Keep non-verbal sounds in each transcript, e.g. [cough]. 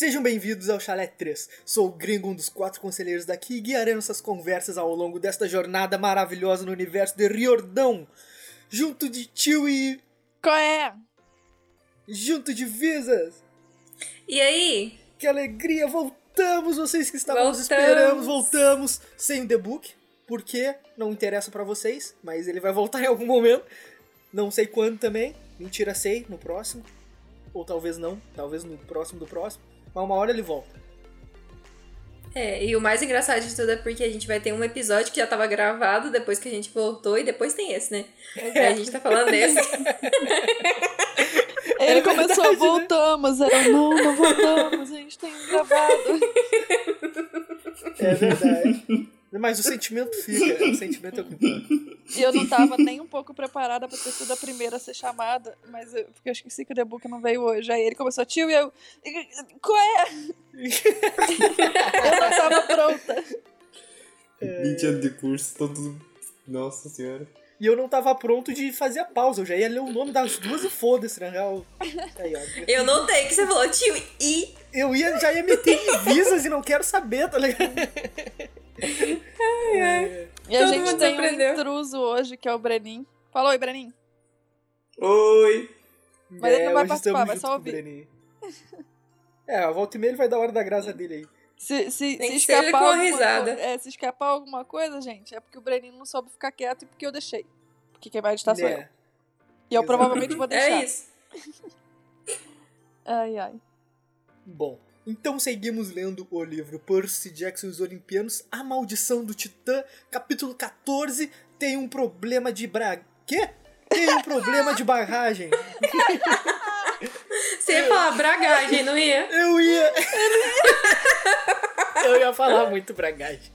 Sejam bem-vindos ao Chalé 3. Sou o gringo, um dos quatro conselheiros daqui, e guiarei nossas conversas ao longo desta jornada maravilhosa no universo de Riordão. Junto de Tio e. Qual é? Junto de Visas. E aí? Que alegria! Voltamos! Vocês que estavam nos Voltamos. esperando, voltamos sem o The Book. Porque não interessa pra vocês, mas ele vai voltar [laughs] em algum momento. Não sei quando também. Mentira, sei, no próximo. Ou talvez não, talvez no próximo do próximo. Mas uma hora ele volta. É, e o mais engraçado de tudo é porque a gente vai ter um episódio que já tava gravado depois que a gente voltou e depois tem esse, né? Aí a gente tá falando desse. [laughs] Ele É começou, verdade, né? voltamos. Eu, não, não voltamos, a gente tem gravado. É verdade. [laughs] Mas o sentimento fica, o sentimento é o que importa. E eu não tava nem um pouco preparada pra ter sido a primeira a ser chamada, mas eu, porque eu esqueci que o The Book não veio hoje. Aí ele começou, tio, e eu. Qual é? eu não tava pronta. 20 anos de curso, todo. Nossa senhora. E eu não tava pronto de fazer a pausa, eu já ia ler o nome das duas e foda-se, na real. Aí, ó. Eu notei que você falou tio e. Eu ia, já ia meter em visas e não quero saber, tá ligado? É. E a Todo gente mundo tem aprendeu. um intruso hoje, que é o Brenin. Fala oi, Brenin. Oi! Mas ele não vai hoje participar, vai só ouvir. É, a volta e meia ele vai dar hora da graça dele aí. Se, se, se escapar a alguma risada. é, se escapar alguma coisa, gente, é porque o Brenin não soube ficar quieto e porque eu deixei. Porque quem vai editar sou eu. É. E eu provavelmente vou deixar. É isso. Ai, ai. Bom, então seguimos lendo o livro Percy Jackson e os Olimpianos, A Maldição do Titã, capítulo 14, tem um problema de bra... Quê? Tem um problema de barragem. Você ia falar bragagem, não ia? Eu ia... Eu ia falar muito bragagem.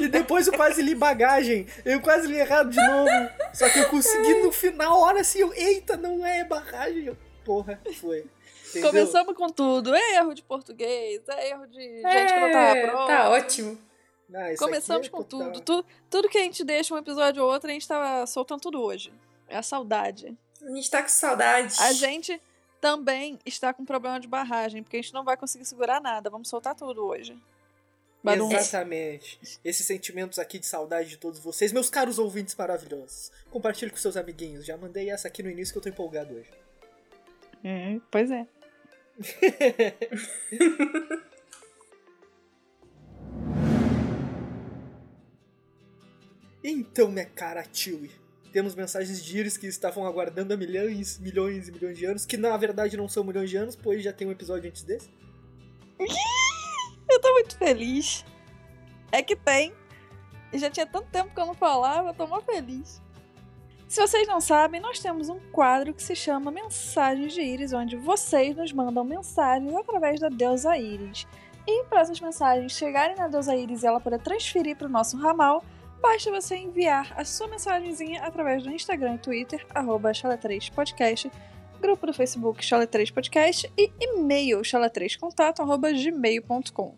E depois eu quase li bagagem. Eu quase li errado de novo. Só que eu consegui no final, hora assim, eu, eita, não é barragem. Eu, porra, foi. Entendeu? Começamos com tudo. É erro de português, é erro de gente que não tava É, pronta. tá ótimo. Isso Começamos é com total. tudo. Tu- tudo que a gente deixa um episódio ou outro, a gente tá soltando tudo hoje. É a saudade. A gente tá com saudade. A gente também está com problema de barragem, porque a gente não vai conseguir segurar nada. Vamos soltar tudo hoje. Badum. Exatamente. Esses sentimentos aqui de saudade de todos vocês, meus caros ouvintes maravilhosos. Compartilhe com seus amiguinhos. Já mandei essa aqui no início que eu tô empolgado hoje. É, pois é. [laughs] Então, minha cara Chewie, temos mensagens de Iris que estavam aguardando há milhões, milhões e milhões de anos, que na verdade não são milhões de anos, pois já tem um episódio antes desse. [laughs] Eu tô muito feliz. É que tem. Já tinha tanto tempo que eu não falava, eu tô mó feliz. Se vocês não sabem, nós temos um quadro que se chama Mensagens de Íris, onde vocês nos mandam mensagens através da deusa Íris. E para essas mensagens chegarem na deusa Íris e ela poder transferir para o nosso ramal, basta você enviar a sua mensagenzinha através do Instagram e Twitter, arroba chala3podcast, grupo do Facebook chala3podcast e e-mail chala3contato, arroba gmail.com.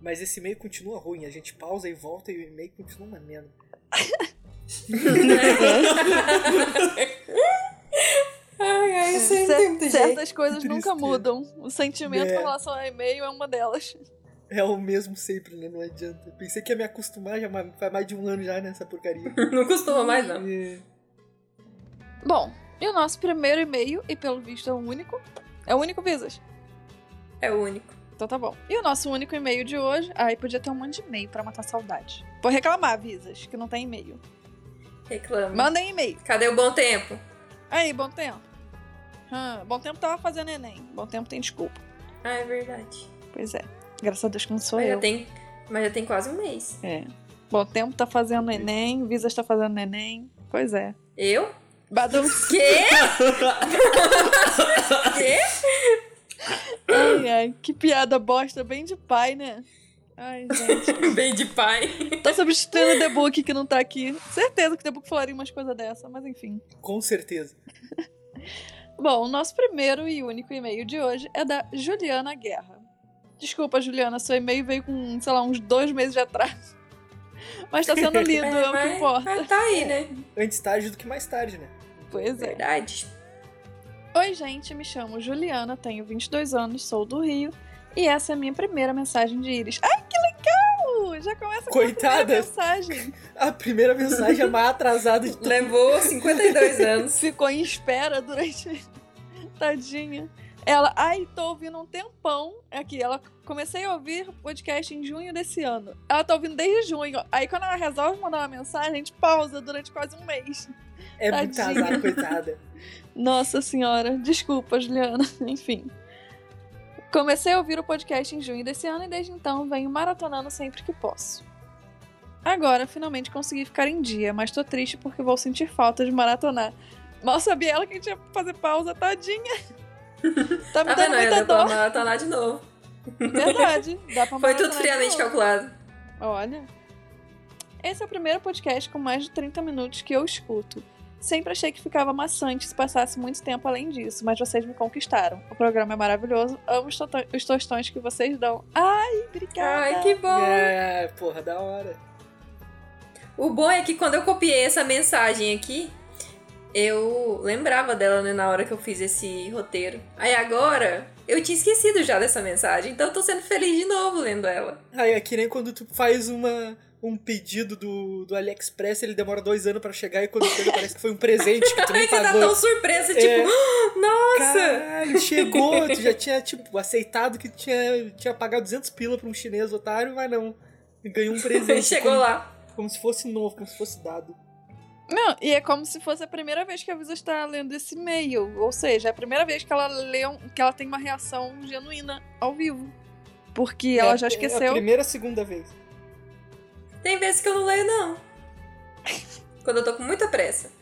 Mas esse e-mail continua ruim, a gente pausa e volta e o e-mail continua merda. [laughs] Ai, ai, aí jeito. Certas coisas Que nunca mudam. O sentimento É. com relação ao e-mail é uma delas. É o mesmo sempre, né? Não adianta. Pensei que ia me acostumar já faz mais de um ano já nessa porcaria. [laughs] Não costuma mais, não. É. Bom, e o nosso primeiro e-mail, e pelo visto é o único. É o único, Visas? É o único. Então tá bom. E o nosso único e-mail de hoje. Ai, podia ter um monte de e-mail pra matar a saudade. Vou reclamar, Visas, que não tem e-mail. Reclama. Mandem e-mail. Cadê o bom tempo? Aí, bom tempo. Hum, bom tempo tava fazendo Enem. Bom tempo tem desculpa. Ah, é verdade. Pois é. Graças a Deus que não sou Mas já, eu. tem, mas já tem quase um mês. É. Bom tempo tá fazendo Enem, Visas tá fazendo Enem. Pois é. Eu? Badum. Quê? [laughs] Quê? Ai, ai, que piada bosta, bem de pai, né? Ai, gente. [laughs] Bem de pai. Tô substituindo o The Book que não tá aqui. Certeza que o The Book falaria umas coisas dessa, mas enfim. Com certeza. [laughs] Bom, o nosso primeiro e único e-mail de hoje é da Juliana Guerra. Desculpa, Juliana, seu e-mail veio com, sei lá, uns dois meses de atraso. [laughs] Mas tá sendo lido, é, o que mas, importa. mas tá aí, né? Antes tarde do que mais tarde, né? Pois é. Verdade. Oi, gente, me chamo Juliana, tenho 22 anos, sou do Rio E essa é a minha primeira mensagem de Iris. Ai, que legal! Já começa com a Coitada. primeira mensagem. [laughs] A primeira mensagem é mais atrasada de tudo. Levou 52 anos. [laughs] Ficou em espera durante. [laughs] Tadinha. Ela, ai, tô ouvindo um tempão. Aqui, ela comecei a ouvir o podcast em junho desse ano. Ela tá ouvindo desde junho. Aí quando ela resolve mandar uma mensagem, a gente pausa durante quase um mês. É muito Tadinha. azar, coitada. Nossa senhora, desculpa, Juliana. Enfim. Comecei a ouvir o podcast em junho desse ano e desde então venho maratonando sempre que posso. Agora, finalmente consegui ficar em dia, mas tô triste porque vou sentir falta de maratonar. Mal sabia ela que a gente ia fazer pausa, tadinha. [laughs] Tá me Tá dando vendo? muita Ainda pra dor. maratonar de novo. Verdade. Dá pra [laughs] Foi tudo friamente calculado. Olha. Esse é o primeiro podcast com mais de 30 minutos que eu escuto. Sempre achei que ficava maçante se passasse muito tempo além disso, mas vocês me conquistaram. O programa é maravilhoso, amo os, os tostões que vocês dão. Ai, obrigada! Ai, que bom. É, porra, da hora. O bom é que quando eu copiei essa mensagem aqui, eu lembrava dela né, na hora que eu fiz esse roteiro. Aí agora, eu tinha esquecido já dessa mensagem, então eu tô sendo feliz de novo lendo ela. Aí é que nem quando tu faz uma, um pedido do, do AliExpress, ele demora dois anos pra chegar e quando chega parece que foi um presente que tu nem Aí você tá pagou. tão surpresa, É. tipo, [gasps] nossa! Caralho, chegou, tu já tinha, tipo, aceitado que tinha, tinha pagado 200 pila pra um chinês otário, mas não. Ganhou um [laughs] presente. Chegou como, lá. Como se fosse novo, como se fosse dado. Não, e é como se fosse a primeira vez que a Visa está lendo esse e-mail. Ou seja, é a primeira vez que ela lê um- que ela tem uma reação genuína ao vivo. Porque ela É- já É a esqueceu. primeira, segunda vez. Tem vezes que eu não leio, não. Quando eu tô com muita pressa.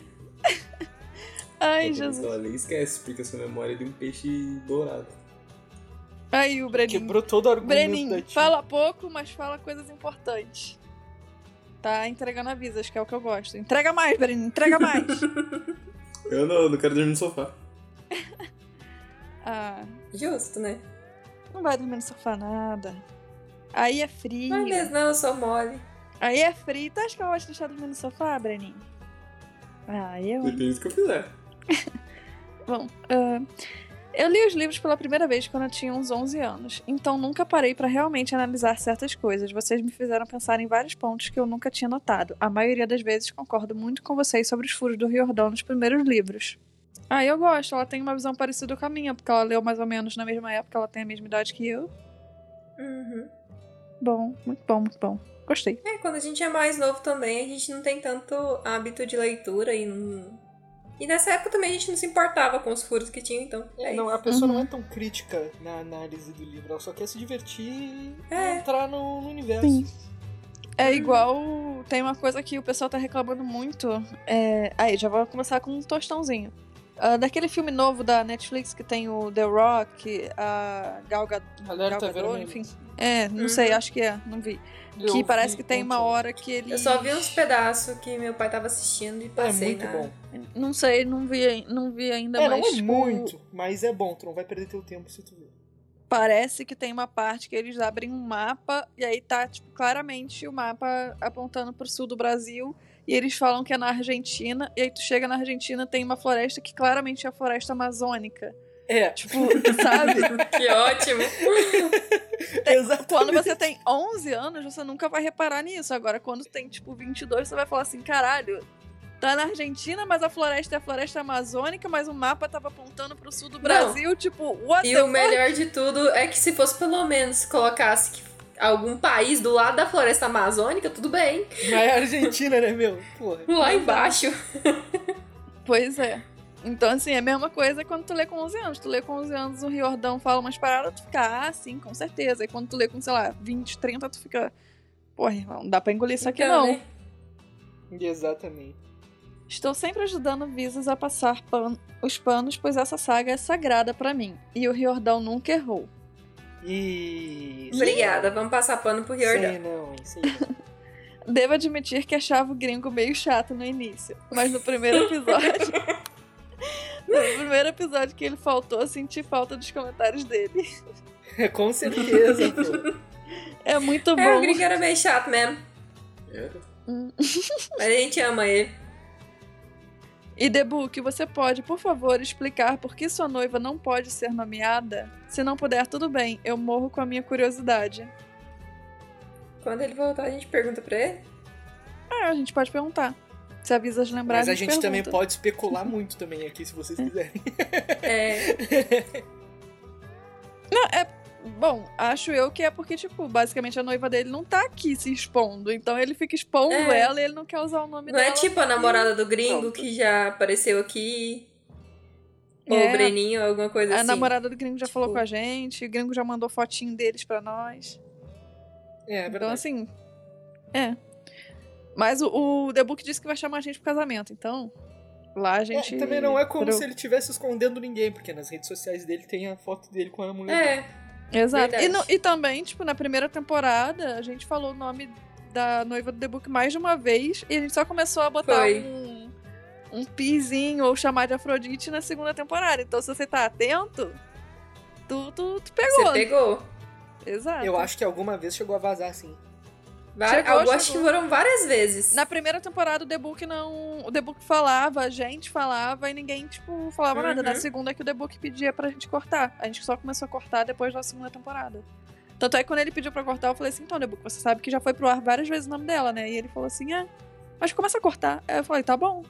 Ai, Quando Jesus. Ela nem esquece, porque a sua memória é de um peixe dourado. Aí o Breninho. Quebrou todo o argumento tia. fala pouco, mas fala coisas importantes. Tá entregando avisas, que é o que eu gosto. Entrega mais, Breninho, entrega mais. [laughs] Eu não, eu não quero dormir no sofá. ah, Justo, né? não vai dormir no sofá nada. Aí é frio. Não é mesmo, não, eu sou mole. Aí é frio. Tu acha que eu vou te deixar dormir no sofá, Breninho? Ah, eu. Depende do que eu fizer. [laughs] Bom, ah, eu li os livros pela primeira vez quando eu tinha uns 11 anos, então nunca parei pra realmente analisar certas coisas. Vocês me fizeram pensar em vários pontos que eu nunca tinha notado. A maioria das vezes concordo muito com vocês sobre os furos do Riordão nos primeiros livros. Ah, eu gosto, ela tem uma visão parecida com a minha, porque ela leu mais ou menos na mesma época, ela tem a mesma idade que eu. Uhum. Bom, muito bom, muito bom. Gostei. É, quando a gente é mais novo também, a gente não tem tanto hábito de leitura e não... E nessa época também a gente não se importava com os furos que tinha, então. É, não, a pessoa Uhum. não é tão crítica na análise do livro, ela só quer se divertir e É. entrar no, no universo. Sim. É igual. Tem uma coisa que o pessoal tá reclamando muito. É... Aí, já vou começar com um tostãozinho. Ah, daquele filme novo da Netflix que tem o The Rock, a Gal, Gad... Alerta Gal Gadot, enfim. É, não Uhum. sei, acho que é, não vi. Eu que parece vi que tem uma hora que ele. Eu só vi uns pedaços que meu pai tava assistindo e É passei muito na... bom. Não sei, não vi, não vi ainda, É, não mas. é tipo, muito, mas é bom, tu não vai perder teu tempo se tu ver. Parece que tem uma parte que eles abrem um mapa e aí tá, tipo, claramente o mapa apontando pro sul do Brasil. E eles falam que é na Argentina. E aí tu chega na Argentina, tem uma floresta que claramente é a floresta amazônica. É, Tipo, [laughs] sabe? [laughs] Que ótimo! exatamente. Quando você tem 11 anos, você nunca vai reparar nisso. Agora, quando tem, tipo, 22, você vai falar assim, caralho, tá na Argentina, mas a floresta é a floresta amazônica, mas o mapa tava apontando pro sul do Brasil. Tipo, what E the o melhor de tudo é que se fosse pelo menos colocasse que algum país do lado da floresta amazônica, tudo bem. Mas é Argentina, né, meu? Porra. Lá embaixo. Pois é. Então, assim, é a mesma coisa quando tu lê com 11 anos. Tu lê com 11 anos, o Riordão fala umas paradas, tu fica, ah, sim, com certeza. E quando tu lê com, sei lá, 20, 30, tu fica, porra, não dá pra engolir isso aqui Então, não. né? Exatamente. Estou sempre ajudando Visas a passar pan- os panos, pois essa saga é sagrada pra mim. E o Riordão nunca errou. E. Obrigada, vamos passar pano pro Riordão. Sei não, isso. [laughs] Devo admitir que achava o gringo meio chato no início, mas no primeiro episódio. [laughs] no primeiro episódio que ele faltou, eu senti falta dos comentários dele. É, [laughs] com certeza, pô. É muito É, o bom. gringo era meio chato mesmo. Era. Hum. Mas a gente ama ele. E Debook, você pode, por favor, explicar por que sua noiva não pode ser nomeada? Se não puder, tudo bem, eu morro com a minha curiosidade. Quando ele voltar, a gente pergunta pra ele. Ah, a gente pode perguntar. Se avisa de lembrar, Mas a a gente gente também pode especular muito também aqui, se vocês [laughs] quiserem. É. [laughs] Não, é. Bom, acho eu que é porque, tipo, basicamente a noiva dele não tá aqui se expondo. Então ele fica expondo É. ela e ele não quer usar o nome Não dela. é tipo a namorada do gringo Pronto. que já apareceu aqui. Ou É. o Breninho, alguma coisa A assim. namorada do gringo já falou Tipo- com a gente, o gringo já mandou fotinho deles pra nós. É, é então, verdade. assim. É. Mas o, o The Book disse que vai chamar a gente pro casamento, então. Lá a É, gente. também não é como pro- se ele estivesse escondendo ninguém, porque nas redes sociais dele tem a foto dele com a mulher. É. Exato. E, no- e também, tipo, na primeira temporada, a gente falou o nome da noiva do The Book mais de uma vez e a gente só começou a botar Foi. um, um pizinho ou chamar de Afrodite na segunda temporada. Então, se você tá atento, tu, tu, tu pegou. Você pegou. Exato. Eu acho que alguma vez chegou a vazar assim. Várias, Chegou, eu acho que chegou. foram várias vezes. Na primeira temporada, o The Book não. O The Book falava, a gente falava e ninguém, tipo, falava nada. Uhum. Na segunda é que o The Book pedia pra gente cortar. A gente só começou a cortar depois da segunda temporada. Tanto é que quando ele pediu pra cortar, eu falei assim, então, The Book, você sabe que já foi pro ar várias vezes o nome dela, né? E ele falou assim, é. Mas começa a cortar. Aí eu falei, tá bom.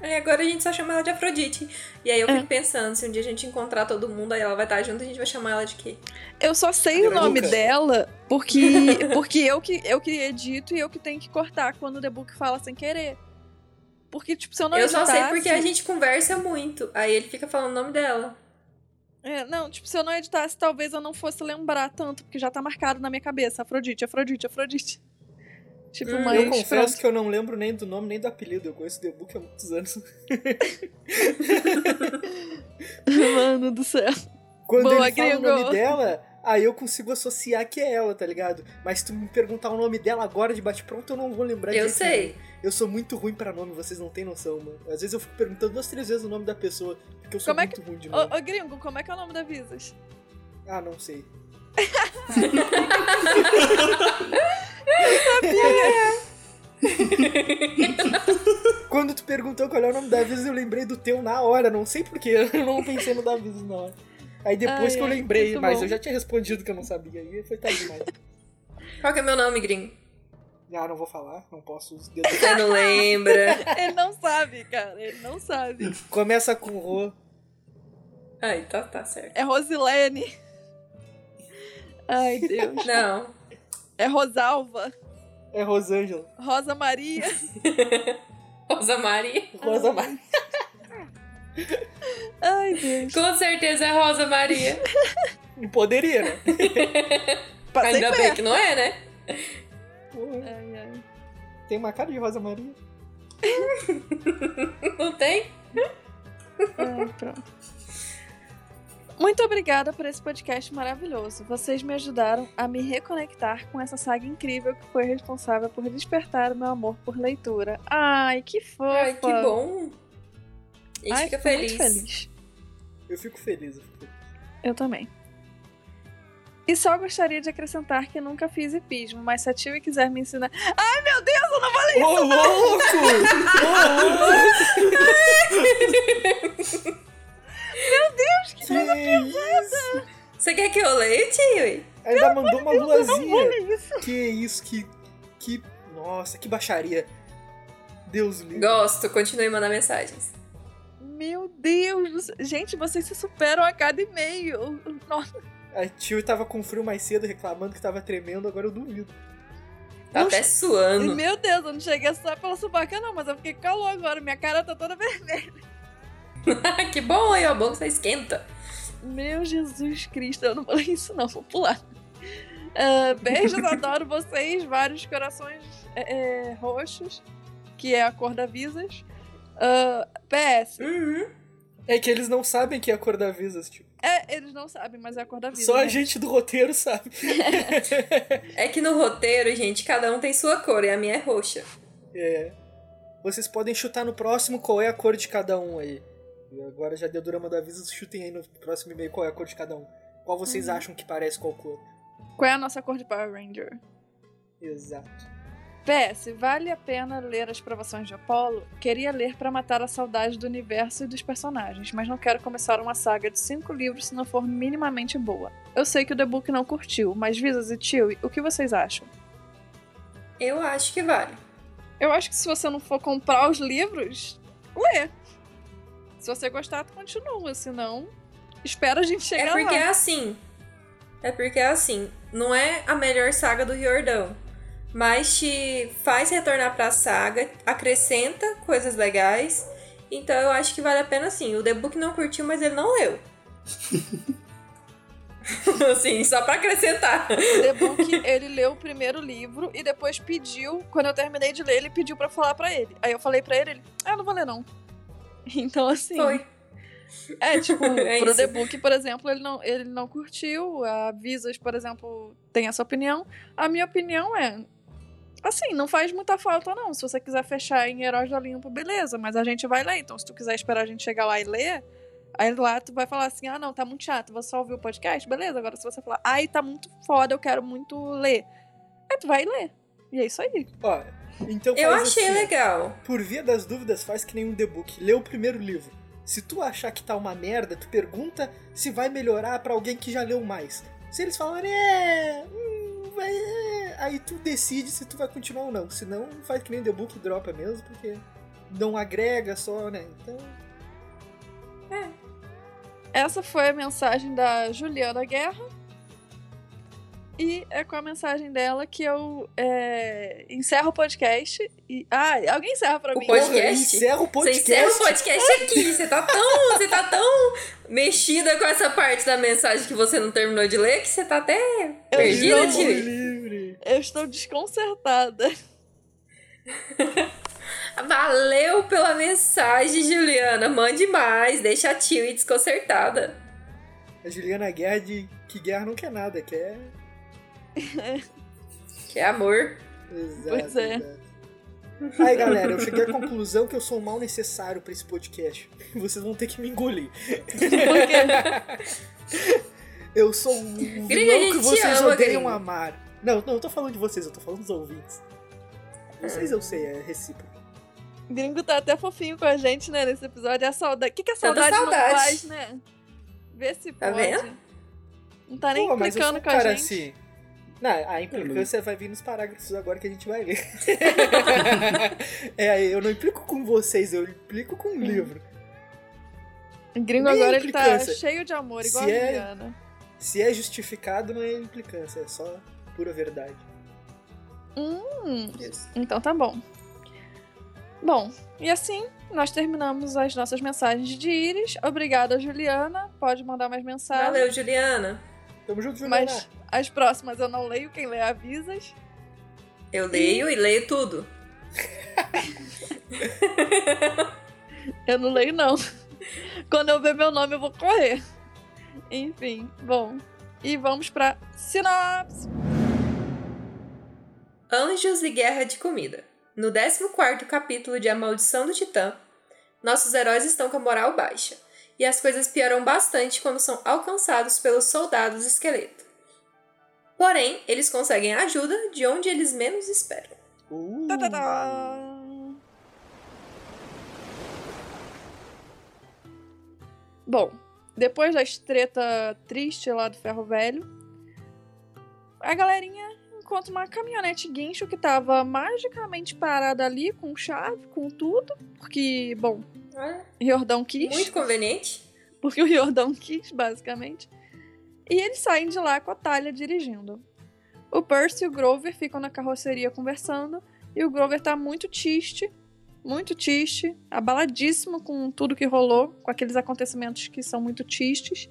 Aí agora a gente só chama ela de Afrodite. E aí eu É. fico pensando, se um dia a gente encontrar todo mundo, aí ela vai estar junto, a gente vai chamar ela de quê? Eu só sei o Granuca. nome dela porque, [laughs] porque eu, que, eu que edito e eu que tenho que cortar quando o The Book fala sem querer. Porque, tipo, se eu não eu só sei editasse- porque a gente conversa muito. Aí ele fica falando o nome dela. É, não, tipo, se eu não editasse, talvez eu não fosse lembrar tanto, porque já tá marcado na minha cabeça. Afrodite, Afrodite, Afrodite. Tipo, Hum, mas. eu confesso pronto. que eu não lembro nem do nome nem do apelido. Eu conheço o The Book há muitos anos. [laughs] Mano do céu. Quando Boa, ele fala o gringo. nome dela, aí eu consigo associar que é ela, tá ligado? Mas se tu me perguntar o nome dela agora de bate-pronto, eu não vou lembrar Eu sei. nenhum. Eu sou muito ruim pra nome, vocês não têm noção, mano. Às vezes eu fico perguntando duas, três vezes o nome da pessoa, porque eu sou Como é muito ruim de nome. Ô, ô, gringo, como é que é o nome da Visas? Ah, não sei. [laughs] tu perguntou qual é o nome da Visas, eu lembrei do teu na hora. Não sei porquê, [laughs] eu não pensei no da Visas na hora. Aí depois Ai, que eu lembrei, mas bom. eu já tinha respondido que eu não sabia. Aí foi tarde demais. Qual que é meu nome, gringo? Ah, não vou falar, não posso. [laughs] Você não lembra? [laughs] Ele não sabe, cara. Ele não sabe. Começa com Rô. Ai, tá, tá certo. É Rosilene. Ai, Deus. Não. É Rosalva. É Rosângela. Rosa Maria. Rosa Maria. Rosa Maria. [laughs] Ai, Deus. Com certeza é Rosa Maria. Poderia, né? [laughs] Passei Ainda bem que não é, né? Porra, Ai, ai. Tem uma cara de Rosa Maria. [laughs] Não tem? Ai, pronto. Muito obrigada por esse podcast maravilhoso. Vocês me ajudaram a me reconectar com essa saga incrível que foi responsável por despertar o meu amor por leitura. Ai, que fofa. Ai, que bom. A gente Ai, fica fico muito feliz. feliz. Eu fico feliz. Eu fico feliz. Eu também. E só gostaria de acrescentar que nunca fiz hipismo, mas se a Tio quiser me ensinar. Ai, meu Deus, eu não falei [laughs] Ô, louco! Ô, louco! Meu Deus, que, isso? Você quer que eu leia, tio? Ainda mandou uma luazinha. Que isso, que. Que. Nossa, que baixaria. Deus livre. Gosto, continue mandando mensagens. Meu Deus. do céu. Gente, vocês se superam a cada e-mail. Nossa. A tio tava com frio mais cedo reclamando que tava tremendo, agora eu duvido. Tá até suando. Meu Deus, eu não cheguei a suar pela subaca, não, mas eu fiquei com calor agora. Minha cara tá toda [laughs] vermelha. [laughs] que bom aí, ó. Bom que você esquenta. Meu Jesus Cristo, eu não falei isso, não, vou pular. Ah, beijos, [laughs] adoro vocês. Vários corações é, é, roxos, que é a cor da Visas. Ah, PS, Uhum. É que eles não sabem que é a cor da Visas, tio. é, eles não sabem, mas é a cor da Visas. Só a né? gente do roteiro sabe. [laughs] É que no roteiro, gente, cada um tem sua cor e a minha é roxa. É. Vocês podem chutar no próximo qual é a cor de cada um aí. E Agora já deu drama da Visas, chutem aí no próximo e-mail qual é a cor de cada um. Qual vocês Uhum. acham que parece qual cor? Qual é a nossa cor de Power Ranger? Exato. PS, vale a pena ler as provações de Apolo? Queria ler pra matar a saudade do universo e dos personagens, mas não quero começar uma saga de cinco livros se não for minimamente boa. Eu sei que o The Book não curtiu, mas Visas e Chewie, o que vocês acham? Eu acho que vale. Eu acho que se você não for comprar os livros, lê. Se você gostar, tu continua, senão espera a gente chegar é porque lá. é assim. É porque é assim. Não é a melhor saga do Riordão. Mas te faz retornar pra saga, acrescenta coisas legais. Então eu acho que vale a pena sim. O The Book não curtiu, mas ele não leu. [laughs] assim, só pra acrescentar. The Book, ele leu o primeiro livro e depois pediu, quando eu terminei de ler, ele pediu pra falar pra ele. Aí eu falei pra ele, ele, ah, não vou ler não. [laughs] Então assim, Foi. é tipo, [laughs] É pro. The Book, por exemplo, ele não, ele não curtiu, a Visas, por exemplo, tem essa opinião. A minha opinião é, assim, não faz muita falta não. Se você quiser fechar em Heróis do Olimpo, beleza, mas a gente vai ler. Então se tu quiser esperar a gente chegar lá e ler, Aí lá tu vai falar assim: ah, não, tá muito chato, vou só ouvir o podcast, beleza. Agora se você falar, ai, tá muito foda, eu quero muito ler. Aí tu vai ler. E é isso aí. Ó, então Eu achei assim, legal. Por via das dúvidas, faz que nem um The Book. Lê o primeiro livro. Se tu achar que tá uma merda, tu pergunta se vai melhorar pra alguém que já leu mais. Se eles falarem, é. hum, é", aí tu decide se tu vai continuar ou não. Se não, faz que nem The Book dropa mesmo, porque não agrega só, né? Então. Essa foi a mensagem da Juliana Guerra. E é com a mensagem dela que eu é, encerro o podcast. E, ah, alguém encerra pra O mim. podcast? Porra, encerra o Você podcast. encerra o podcast aqui. Você tá tão. Você tá tão mexida com essa parte da mensagem que você não terminou de ler que você tá até perdida, estou- Tio. livre. Eu estou desconcertada. [laughs] Valeu pela mensagem, Juliana. Mande mais. Deixa a tio desconcertada. A Juliana Guerra de que guerra não quer nada, quer. [laughs] Que é amor. Exato, Pois é. exato. Aí galera, eu cheguei à conclusão que eu sou um mal necessário pra esse podcast. [laughs] Vocês vão ter que me engolir. [laughs] Eu sou um vilão que vocês ama, odeiam gringo. amar. Não, não, eu tô falando de vocês, eu tô falando dos ouvintes. Vocês eu sei, é recíproco. O gringo tá até fofinho com a gente, né, nesse episódio. É a saudade. O que, que a Tanta saudade, saudade. não faz, né? Vê se Tá pode. vendo? Não tá nem Pô, mas eu sou implicando um com a cara gente. assim. Não, a implicância vai vir nos parágrafos agora que a gente vai ler. [laughs] é, eu não implico com vocês, eu implico com o Hum. livro. O gringo Nem agora ele tá cheio de amor, igual Se a é- Juliana. Se é justificado, não é implicância, é só pura verdade. Hum, então tá bom. Bom, e assim nós terminamos as nossas mensagens de Iris. Obrigada, Juliana. Pode mandar mais mensagens. Valeu, Juliana. Tamo junto, Juliana. Mas as próximas eu não leio, quem lê avisas. Eu leio e leio tudo. Eu não leio, não. Quando eu ver meu nome, eu vou correr. Enfim, bom. E vamos pra sinopse. Anjos e Guerra de Comida. No 14º capítulo de A Maldição do Titã, nossos heróis estão com a moral baixa, e as coisas pioram bastante quando são alcançados pelos soldados esqueleto. Porém, eles conseguem ajuda de onde eles menos esperam. Uh, Tá, tá, tá. Bom, depois da treta triste lá do Ferro Velho, a galerinha encontra uma caminhonete guincho que tava magicamente parada ali com chave, com tudo, porque, bom, Olha, Riordão quis. muito conveniente. porque o Riordão quis, basicamente. E eles saem de lá com a Talha dirigindo. O Percy e o Grover ficam na carroceria conversando, e o Grover tá muito triste, muito triste, abaladíssimo com tudo que rolou, com aqueles acontecimentos que são muito tristes.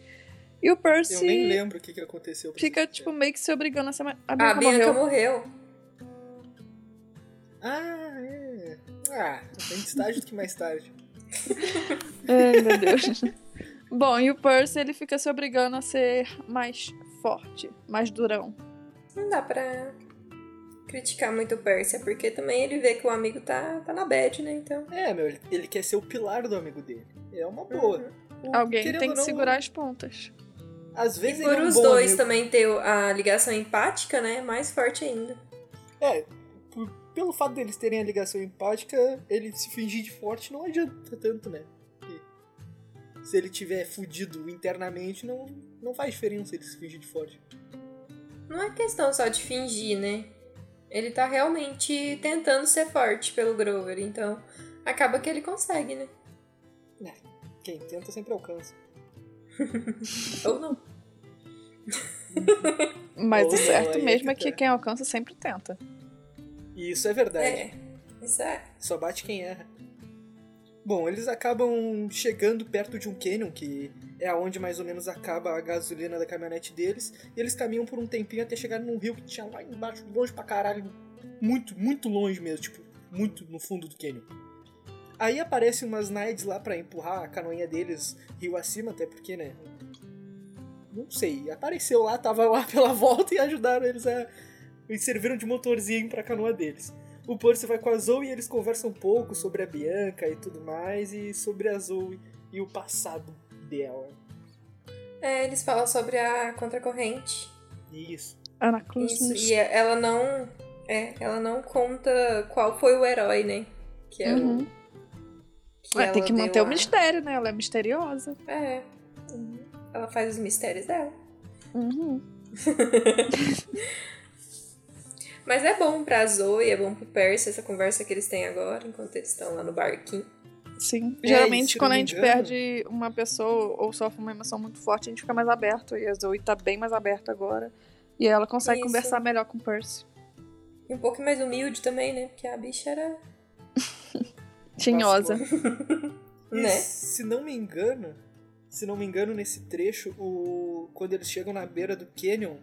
E o eu nem Percy lembro o que, que aconteceu. fica, tipo, meio que se obrigando a ser. A A Bianca Bianca morreu. morreu. Ah, é. Ah, antes tarde do que mais tarde. [laughs] Ai, meu Deus. Bom, e o Percy ele fica se obrigando a ser mais forte, mais durão. Não dá pra criticar muito o Percy, porque também ele vê que o amigo tá, tá na bad, né? Então. É, meu, ele, ele quer ser o pilar do amigo dele. É uma boa. O- Alguém tem que não, segurar as pontas. Às E vezes por ele é um os dois amigo. também ter a ligação empática, né? Mais forte ainda. É, por- pelo fato deles terem a ligação empática, ele se fingir de forte não adianta tanto, né? Porque se ele tiver fudido internamente, não, não faz diferença ele se fingir de forte. Não é questão só de fingir, né? Ele tá realmente tentando ser forte pelo Grover, então acaba que ele consegue, né? Quem tenta sempre alcança. [laughs] Ou não. Mas Ou o não, certo aí é mesmo que é que quem alcança sempre tenta. E isso é verdade. É, isso é. Só bate quem erra. Bom, eles acabam chegando perto de um canyon, que é aonde mais ou menos acaba a gasolina da caminhonete deles, e eles caminham por um tempinho até chegar num rio que tinha lá embaixo, longe pra caralho, muito, muito longe mesmo, tipo, muito no fundo do canyon. Aí aparecem umas Naids lá pra empurrar a canoinha deles rio acima, até porque, né? Não sei, apareceu lá, tava lá pela [laughs] volta e ajudaram eles a. Eles serviram de motorzinho pra canoa deles. O Percy vai com a Zoe e eles conversam um pouco sobre a Bianca e tudo mais, e sobre a Zoe e o passado dela. É, eles falam sobre a contracorrente. Isso. Ana Cruz. Isso, e ela não. É, ela não conta qual foi o herói, né? Que é Uhum. o. Que Ué, tem que manter o a- mistério, né? Ela é misteriosa. É. Uhum. Ela faz os mistérios dela. Uhum. [laughs] Mas é bom pra Zoe, é bom pro Percy essa conversa que eles têm agora, enquanto eles estão lá no barquinho. Sim. É, Geralmente, quando a gente perde uma pessoa ou sofre uma emoção muito forte, a gente fica mais aberto. E a Zoe tá bem mais aberta agora. E ela consegue Isso. conversar melhor com o Percy. E um pouco mais humilde também, né? Porque a bicha era. [laughs] Tinhosa. [laughs] E Né? se não me engano, se não me engano, nesse trecho, o... quando eles chegam na beira do canyon,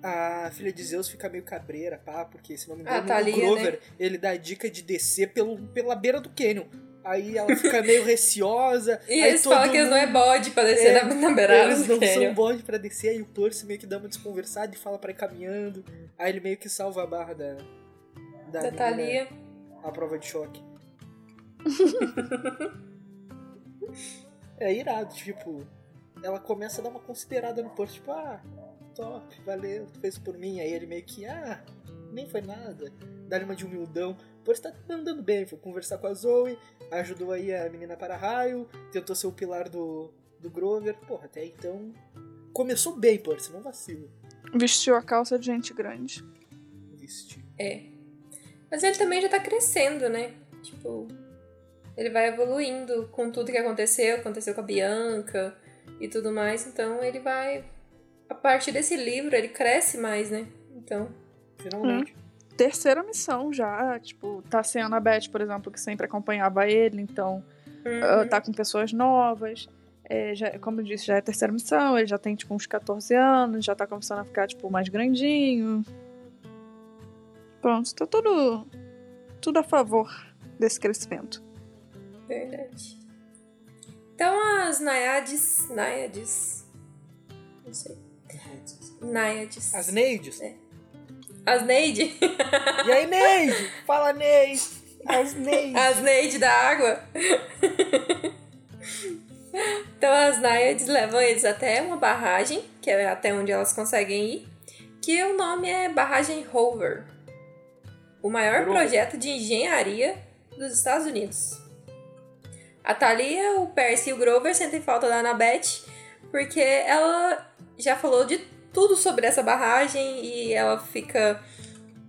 a filha de Zeus fica meio cabreira, pá, porque se não me Ah, engano, Thalia, o Grover, ele dá a dica de descer pelo, pela beira do canyon. Aí ela fica meio receosa. [laughs] E aí eles falam que eles não é bode pra descer É, na, na beirada Eles do não são bons pra descer, aí o Percy meio que dá uma desconversada e fala pra ir caminhando. Aí ele meio que salva a barra da. Da, Da menina, Thalia. A prova de choque. É irado, tipo. Ela começa a dar uma considerada no Percy, tipo, ah, top, valeu, tu fez por mim. Aí ele meio que, ah, nem foi nada. Dá-lhe uma de humildão. O Percy tá andando bem, foi conversar com a Zoe, ajudou aí a menina para raio, tentou ser o pilar do, do Grover. Porra, até então. Começou bem, Percy, não vacila. Vestiu a calça de gente grande. Vestiu. É. Mas ele também já tá crescendo, né? Tipo, ele vai evoluindo com tudo que aconteceu, aconteceu com a Bianca e tudo mais, então ele vai. A partir desse livro, ele cresce mais, né? Então. Finalmente. Terceira missão já. Tipo, tá sendo a Beth, por exemplo, que sempre acompanhava ele. Então, ah, uhum. tá com pessoas novas. É, já, como eu disse, já é a terceira missão. Ele já tem, tipo, uns 14 anos. Já tá começando a ficar, tipo, mais grandinho. Pronto, tá tudo... Tudo a favor desse crescimento. Verdade. Então as Naiades. Naiades. Não sei. Naiades. As Neides. As Neide. E aí, Neide? Fala, Neide. As Neide. As Neide da água. então as Naiades levam eles até uma barragem, que é até onde elas conseguem ir, que o nome é Barragem Rover. O maior projeto de engenharia dos Estados Unidos. A Thalia, o Percy e o Grover sentem falta da Annabeth, porque ela já falou de tudo sobre essa barragem e ela fica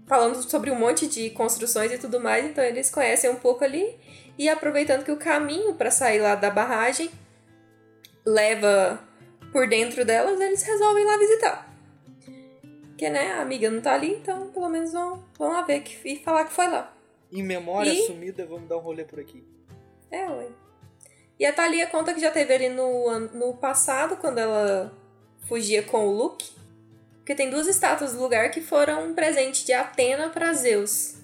falando sobre um monte de construções e tudo mais, então eles conhecem um pouco ali. E aproveitando que o caminho para sair lá da barragem leva por dentro delas, eles resolvem ir lá visitar. Porque, né, a amiga não tá ali, então pelo menos vão, vão lá ver que, e falar que foi lá. Em memória E- sumida, vamos dar um rolê por aqui. É, ué. E a Thalia conta que já teve ali no, an- no passado, quando ela fugia com o Luke. Porque tem duas estátuas do lugar que foram um presente de Atena para Zeus.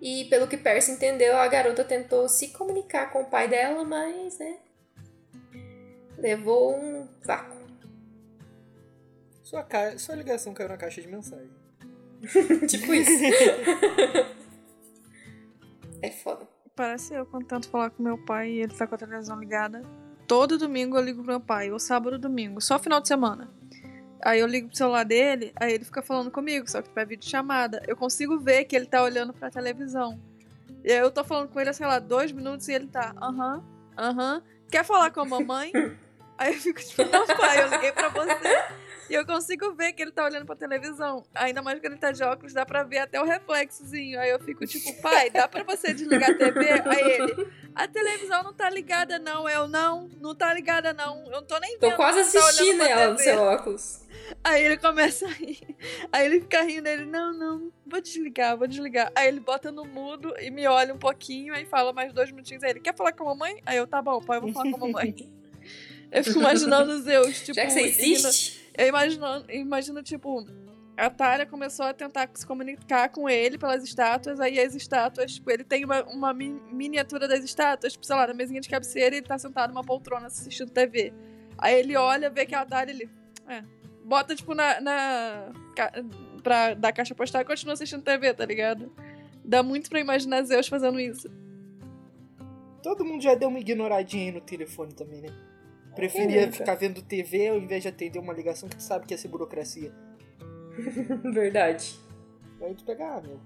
E pelo que Percy entendeu, a garota tentou se comunicar com o pai dela, mas, né? Levou um vácuo. Sua, ca... Sua ligação caiu na caixa de mensagem. [laughs] tipo isso. é foda. Parece eu quando tento falar com meu pai e ele tá com a televisão ligada. Todo domingo eu ligo pro meu pai, ou sábado ou domingo, só final de semana. Aí eu ligo pro celular dele, aí ele fica falando comigo, só que vai vídeo chamada. Eu consigo ver que ele tá olhando pra televisão. E aí eu tô falando com ele, sei lá, dois minutos e ele tá, aham, aham. Quer falar com a mamãe? [laughs] aí eu fico tipo, não, pai, eu liguei pra você. E eu consigo ver que ele tá olhando pra televisão. Ainda mais que ele tá de óculos, dá pra ver até o reflexozinho. Aí eu fico tipo, pai, dá pra você desligar a TV? Aí ele, a televisão não tá ligada não. Eu, não, não tá ligada não. Eu não tô nem vendo. Tô quase você tá assistindo pra ela no TV." seu óculos. Aí ele começa a rir. Aí ele fica rindo, ele, não, não, vou desligar, vou desligar. Aí ele bota no mudo e me olha um pouquinho, aí fala mais dois minutinhos. Aí ele, quer falar com a mamãe? Aí eu, tá bom, pai, eu vou falar com a mamãe. [laughs] eu fico imaginando os Zeus, tipo... Já que você igno- insiste. Eu imagino, imagino, tipo, a Tária começou a tentar se comunicar com ele pelas estátuas, aí as estátuas, tipo, ele tem uma, uma mi- miniatura das estátuas, tipo, sei lá, na mesinha de cabeceira e ele tá sentado numa poltrona assistindo TV. Aí ele olha, vê que é a Tária, ele, é, bota, tipo, na, na pra dar caixa postal e continua assistindo TV, tá ligado? Dá muito pra imaginar Zeus fazendo isso. Todo mundo já deu uma ignoradinha aí no telefone também, né? Preferia ficar vendo TV ao invés de atender uma ligação que tu sabe que ia ser burocracia. [laughs] Verdade. Aí tu pega, ah, meu.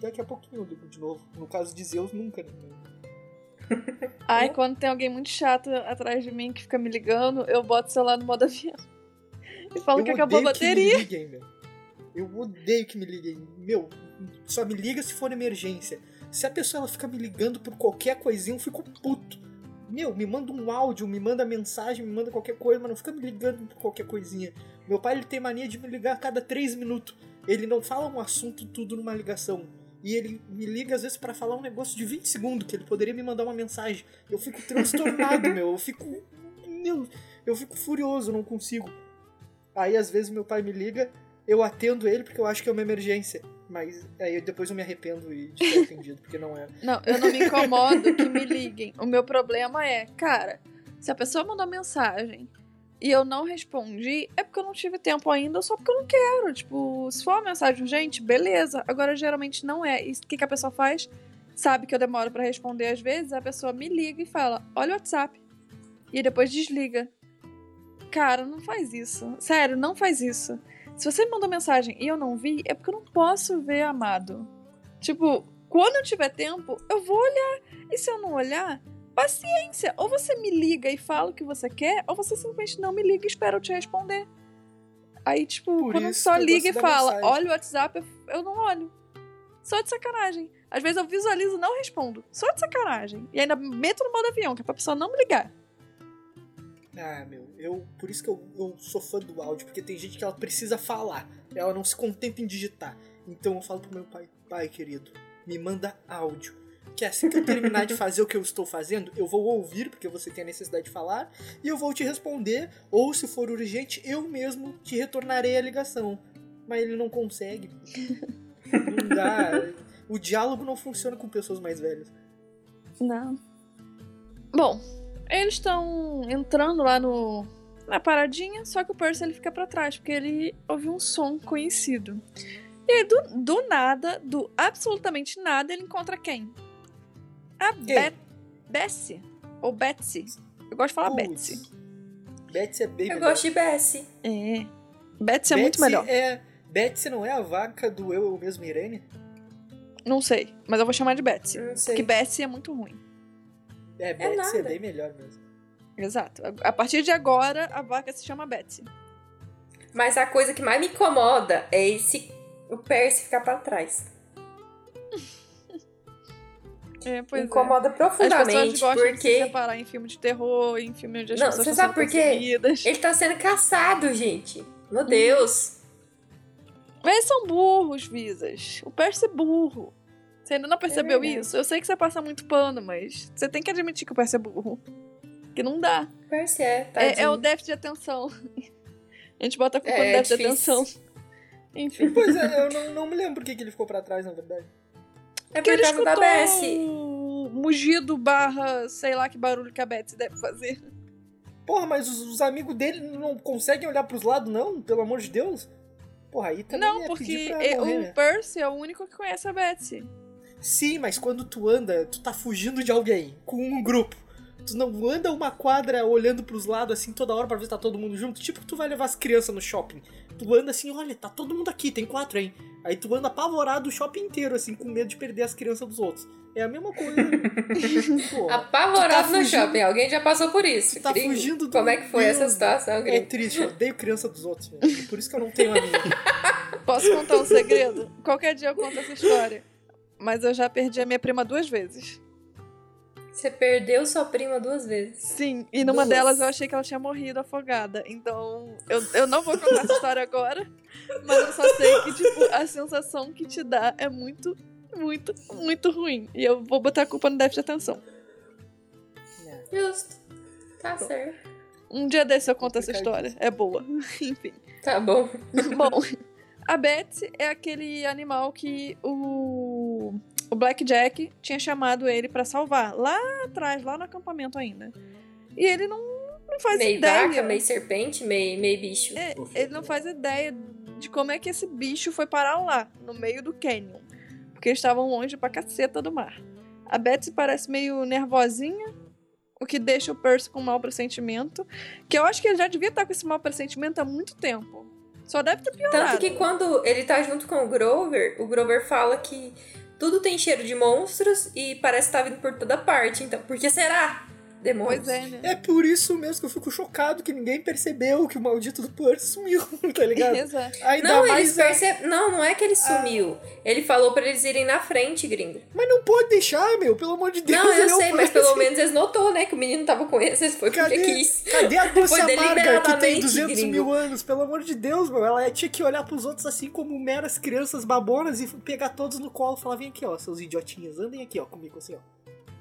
Daqui a pouquinho eu ligo de novo. No caso de Zeus, nunca, né? [laughs] Ai, quando tem alguém muito chato atrás de mim que fica me ligando, eu boto o celular no modo avião. [laughs] E falo eu que acabou a odeio que bateria. me liguem, meu. Eu odeio que me liguem. Meu, só me liga se for emergência. Se a pessoa ela fica me ligando por qualquer coisinha, eu fico puto. Meu, me manda um áudio, me manda mensagem, me manda qualquer coisa, mas não fica me ligando por qualquer coisinha. Meu pai ele tem mania de me ligar a cada três minutos. Ele não fala um assunto tudo numa ligação. E ele me liga às vezes pra falar um negócio de 20 segundos, que ele poderia me mandar uma mensagem. Eu fico transtornado, [laughs] meu. Eu fico. Meu, eu fico furioso, não consigo. Aí às vezes meu pai me liga, eu atendo ele porque eu acho que é uma emergência. Mas aí depois eu me arrependo e de ter atendido, porque não é. Não, eu não me incomodo que me liguem. O meu problema é, cara, se a pessoa mandou mensagem e eu não respondi, é porque eu não tive tempo ainda, ou só porque eu não quero. Tipo, se for uma mensagem urgente, beleza. Agora, geralmente não é. E o que, que a pessoa faz? Sabe que eu demoro pra responder às vezes, a pessoa me liga e fala: Olha o WhatsApp. E depois desliga. Cara, não faz isso. Sério, não faz isso. Se você me mandou mensagem e eu não vi, é porque eu não posso ver, amado. Tipo, quando eu tiver tempo, eu vou olhar. E se eu não olhar, paciência. Ou você me liga e fala o que você quer, ou você simplesmente não me liga e espera eu te responder. Aí, tipo, Por quando só liga e fala, mensagem. olha o WhatsApp, eu não olho. Só de sacanagem. Às vezes eu visualizo e não respondo. Só de sacanagem. E ainda meto no modo avião, que é pra pessoa não me ligar. Ah, meu, eu. Por isso que eu, eu sou fã do áudio, porque tem gente que ela precisa falar. Ela não se contenta em digitar. Então eu falo pro meu pai, pai querido, me manda áudio. Que assim que eu terminar de [laughs] fazer o que eu estou fazendo, eu vou ouvir, porque você tem a necessidade de falar, e eu vou te responder, ou se for urgente, eu mesmo te retornarei a ligação. Mas ele não consegue. [laughs] Não dá. O diálogo não funciona com pessoas mais velhas. Não. Bom, eles estão entrando lá no na paradinha, só que o Percy ele fica pra trás, porque ele ouviu um som conhecido. E aí, do, do nada, do absolutamente nada, ele encontra quem? A Bet Bessie. Ou Betsy. Eu gosto de falar Putz. Betsy. Betsy é bem Eu melhor. gosto de Bessie. É. Betsy é muito melhor. É, Betsy não é a vaca do Eu, Eu Mesmo Irene? Não sei, mas eu vou chamar de Betsy. Não sei. Porque Betsy é muito ruim. É, Betsy é, nada. bem melhor mesmo. Exato. A partir de agora, a vaca se chama Betsy. Mas a coisa que mais me incomoda é esse o Percy ficar pra trás. [laughs] É, pois Me é. incomoda As pessoas profundamente, gostam de se porque separar em filme de terror, em filme onde as Não, pessoas você sabe por quê? ele tá sendo caçado, gente. Meu Uhum. Deus. Mas eles são burros, Visas. O Percy é burro. Você ainda não percebeu verdade. isso? Eu sei que você passa muito pano, mas você tem que admitir que o Percy é burro. Que não dá. Percy é, É, tadinho. é o déficit de atenção. [laughs] A gente bota a culpa É, no déficit de atenção. Enfim. Pois é, eu não, não me lembro por que ele ficou pra trás, na verdade. É Porque por ele causa da escutou Bessie. o mugido barra, sei lá que barulho que a Betsy deve fazer. Porra, mas os, os amigos dele não conseguem olhar pros lados, não? Pelo amor de Deus. Porra, aí também Não, é porque é- morrer, o né? Percy é o único que conhece a Betsy. Sim, mas quando tu anda, tu tá fugindo de alguém, com um grupo. Tu não anda uma quadra olhando pros lados assim toda hora pra ver se tá todo mundo junto. Tipo que tu vai levar as crianças no shopping. Tu anda assim, olha, tá todo mundo aqui, tem quatro, hein? Aí tu anda apavorado o shopping inteiro, assim, com medo de perder as crianças dos outros. É a mesma coisa. [laughs] Pô, Apavorado tá no shopping. Alguém já passou por isso. Tu tá gringo. fugindo do Como é que foi essa medo. situação, é gringo? triste, eu odeio criança dos outros, velho. Por isso que eu não tenho amigo. [laughs] Posso contar um segredo? Qualquer dia eu conto essa história. Mas eu já perdi a minha prima duas vezes. Você perdeu sua prima duas vezes. Sim, e numa Duas. delas eu achei que ela tinha morrido afogada. Então, eu, eu não vou contar essa história agora, mas eu só sei que, tipo, a sensação que te dá é muito, muito, muito ruim. E eu vou botar a culpa no déficit de atenção. Justo. Tá certo. Um dia desse eu conto essa história. É boa. [laughs] Enfim. Tá bom. Bom, a Betsy é aquele animal que o, o Blackjack tinha chamado ele pra salvar. Lá atrás, lá no acampamento ainda. E ele não, não faz Meio ideia. vaca, meio serpente, meio, meio bicho. É, ele não faz ideia de como é que esse bicho foi parar lá, no meio do canyon. Porque eles estavam longe pra caceta do mar. A Betsy parece meio nervosinha, o que deixa o Percy com um mau pressentimento. Que eu acho que ele já devia estar com esse mau pressentimento há muito tempo. Só deve ter piorado. Tanto que quando ele tá junto com o Grover, o Grover fala que tudo tem cheiro de monstros e parece que tá vindo por toda parte. Então, por que será? Demônios. Pois é, né? É por isso mesmo que eu fico chocado que ninguém percebeu que o maldito do Percy sumiu, [laughs] tá ligado? Exato. Ainda Não, mais. eles percebem. Não, não é que ele sumiu. Ele falou pra eles irem na frente, gringo. Mas não pode deixar, meu, pelo amor de Deus. não, eu ele é sei, mas pelo menos eles notou, né? Que o menino tava com eles. Foi porque Cadê? quis. Cadê a doce amarga que tem deliberadamente, 200 gringo. mil anos? Pelo amor de Deus, meu. Ela tinha que olhar pros outros assim como meras crianças babonas e pegar todos no colo e falar: vem aqui, ó, seus idiotinhas, andem aqui, ó, comigo assim, ó.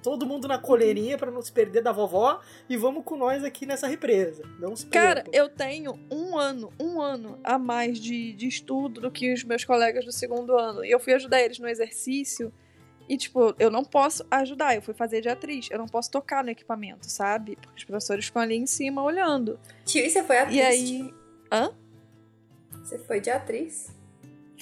Todo mundo na coleirinha pra não se perder da vovó e vamos com nós aqui nessa represa. Não se Cara, eu tenho um ano, um ano a mais de, de estudo do que os meus colegas do segundo ano. E eu fui ajudar eles no exercício. E, tipo, eu não posso ajudar. Eu fui fazer de atriz. Eu não posso tocar no equipamento, sabe? Porque os professores ficam ali em cima olhando. Tio, e você foi atriz? E aí. Hã? Você foi de atriz?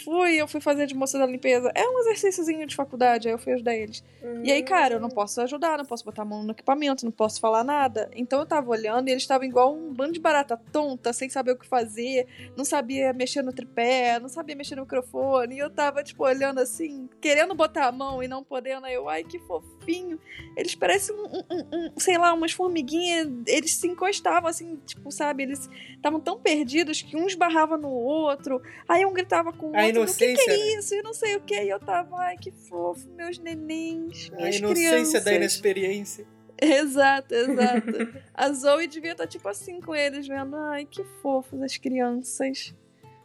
Fui, eu fui fazer de moça da limpeza. É um exercíciozinho de faculdade, aí eu fui ajudar eles. E aí, cara, eu não posso ajudar, não posso botar a mão no equipamento, não posso falar nada. Então eu tava olhando e eles estavam igual um bando de barata tonta, sem saber o que fazer, não sabia mexer no tripé, não sabia mexer no microfone. E eu tava, tipo, olhando assim, querendo botar a mão e não podendo. Aí eu, ai, que fofinho. Eles parecem, um- um- um, sei lá, umas formiguinhas. Eles se encostavam, assim, tipo, sabe? Eles estavam tão perdidos que um esbarrava no outro. Aí um gritava com o A outro, o que, que inocência, é né? isso? E não sei o que. E eu tava, ai, que fofo, meus nenéns, A inocência crianças. da inexperiência. Exato, exato. [laughs] A Zoe devia estar tipo assim com eles, vendo, ai, que fofos as crianças.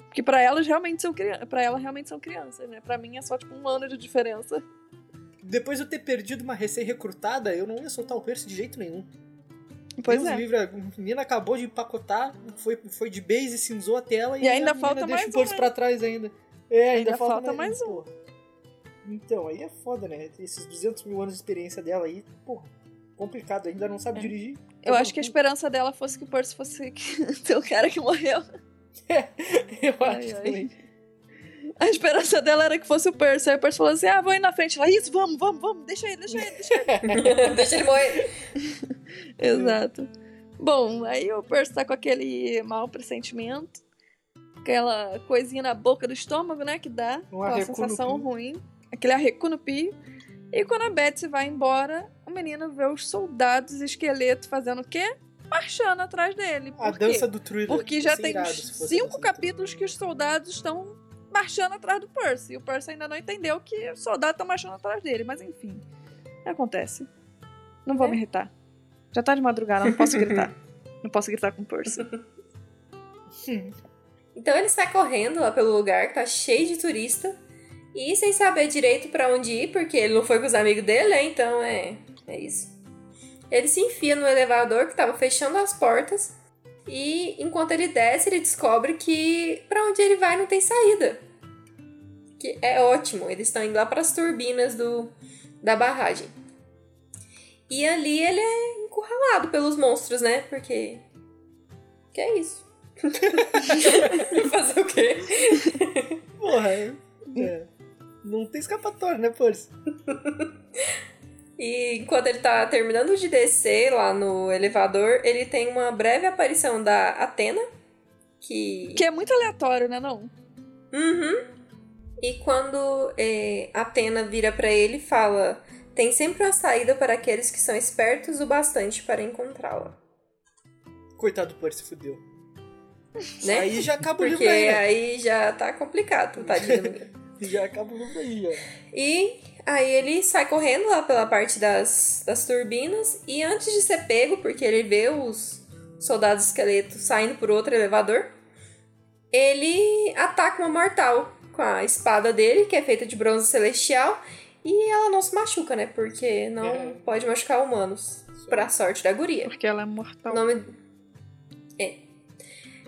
Porque pra elas realmente são crianças, para ela realmente são crianças, né? Pra mim é só tipo um ano de diferença. Depois de eu ter perdido uma recém-recrutada, eu não ia soltar o Percy de jeito nenhum. Pois Deus é. livre, a menina acabou de empacotar, foi, foi de base, cinzou a tela e, E ainda falta deixa mais o Percy um, pra trás ainda. É, ainda, Ainda falta, falta mais um. Então, aí é foda, né? Esses 200 mil anos de experiência dela aí, porra, complicado, ainda não sabe É. dirigir. Eu acho que a esperança dela fosse que o Percy fosse [laughs] o cara que morreu. [laughs] Eu Ai, acho ai. também. A esperança dela era que fosse o Percy. Aí o Percy falou assim: ah, vou ir na frente. Ela, isso, vamos, vamos, vamos, deixa ele, deixa ele, deixa ele. [laughs] Deixa ele morrer. Exato. Bom, aí o Percy tá com aquele mau pressentimento, aquela coisinha na boca do estômago, né, que dá, Um aquela sensação ruim, aquele arreco no pio. E quando a Betsy vai embora, o menino vê os soldados esqueleto fazendo o quê? Marchando atrás dele. Por A quê? dança do thriller. Porque já Ia ser tem irado cinco dança do capítulos que os soldados estão marchando atrás do Percy. E o Percy ainda não entendeu que o soldado tá marchando atrás dele. Mas enfim, acontece. Não vou É. me irritar. Já tá de madrugada, não posso gritar. [laughs] não posso gritar com o Percy. [laughs] Então ele sai correndo lá pelo lugar que tá cheio de turista. E sem saber direito pra onde ir, porque ele não foi com os amigos dele, né? Então é, é isso. Ele se enfia no elevador que tava fechando as portas. E enquanto ele desce, ele descobre que pra onde ele vai não tem saída. Que é ótimo. Eles estão indo lá pras turbinas do, da barragem. E ali ele é encurralado pelos monstros, né? Porque. Que é isso. [laughs] Fazer o quê? Porra, é. Não tem escapatória, né, Percy? E enquanto ele tá terminando de descer lá no elevador, ele tem uma breve aparição da Atena, que. Que é muito aleatório, né, não? Uhum. E quando é, Atena vira pra ele e fala: Tem sempre uma saída para aqueles que são espertos o bastante para encontrá-la. Coitado do Percy, fudeu. Né? Aí já acaba o Porque livro aí, né? aí já tá complicado, tadinho. [laughs] Já acaba o livro aí, ó. E aí ele sai correndo lá pela parte das, das turbinas e antes de ser pego, porque ele vê os soldados esqueletos saindo por outro elevador, ele ataca uma mortal com a espada dele, que é feita de bronze celestial, e ela não se machuca, né? Porque não É. pode machucar humanos, pra sorte da guria. Porque ela é O mortal. nome é.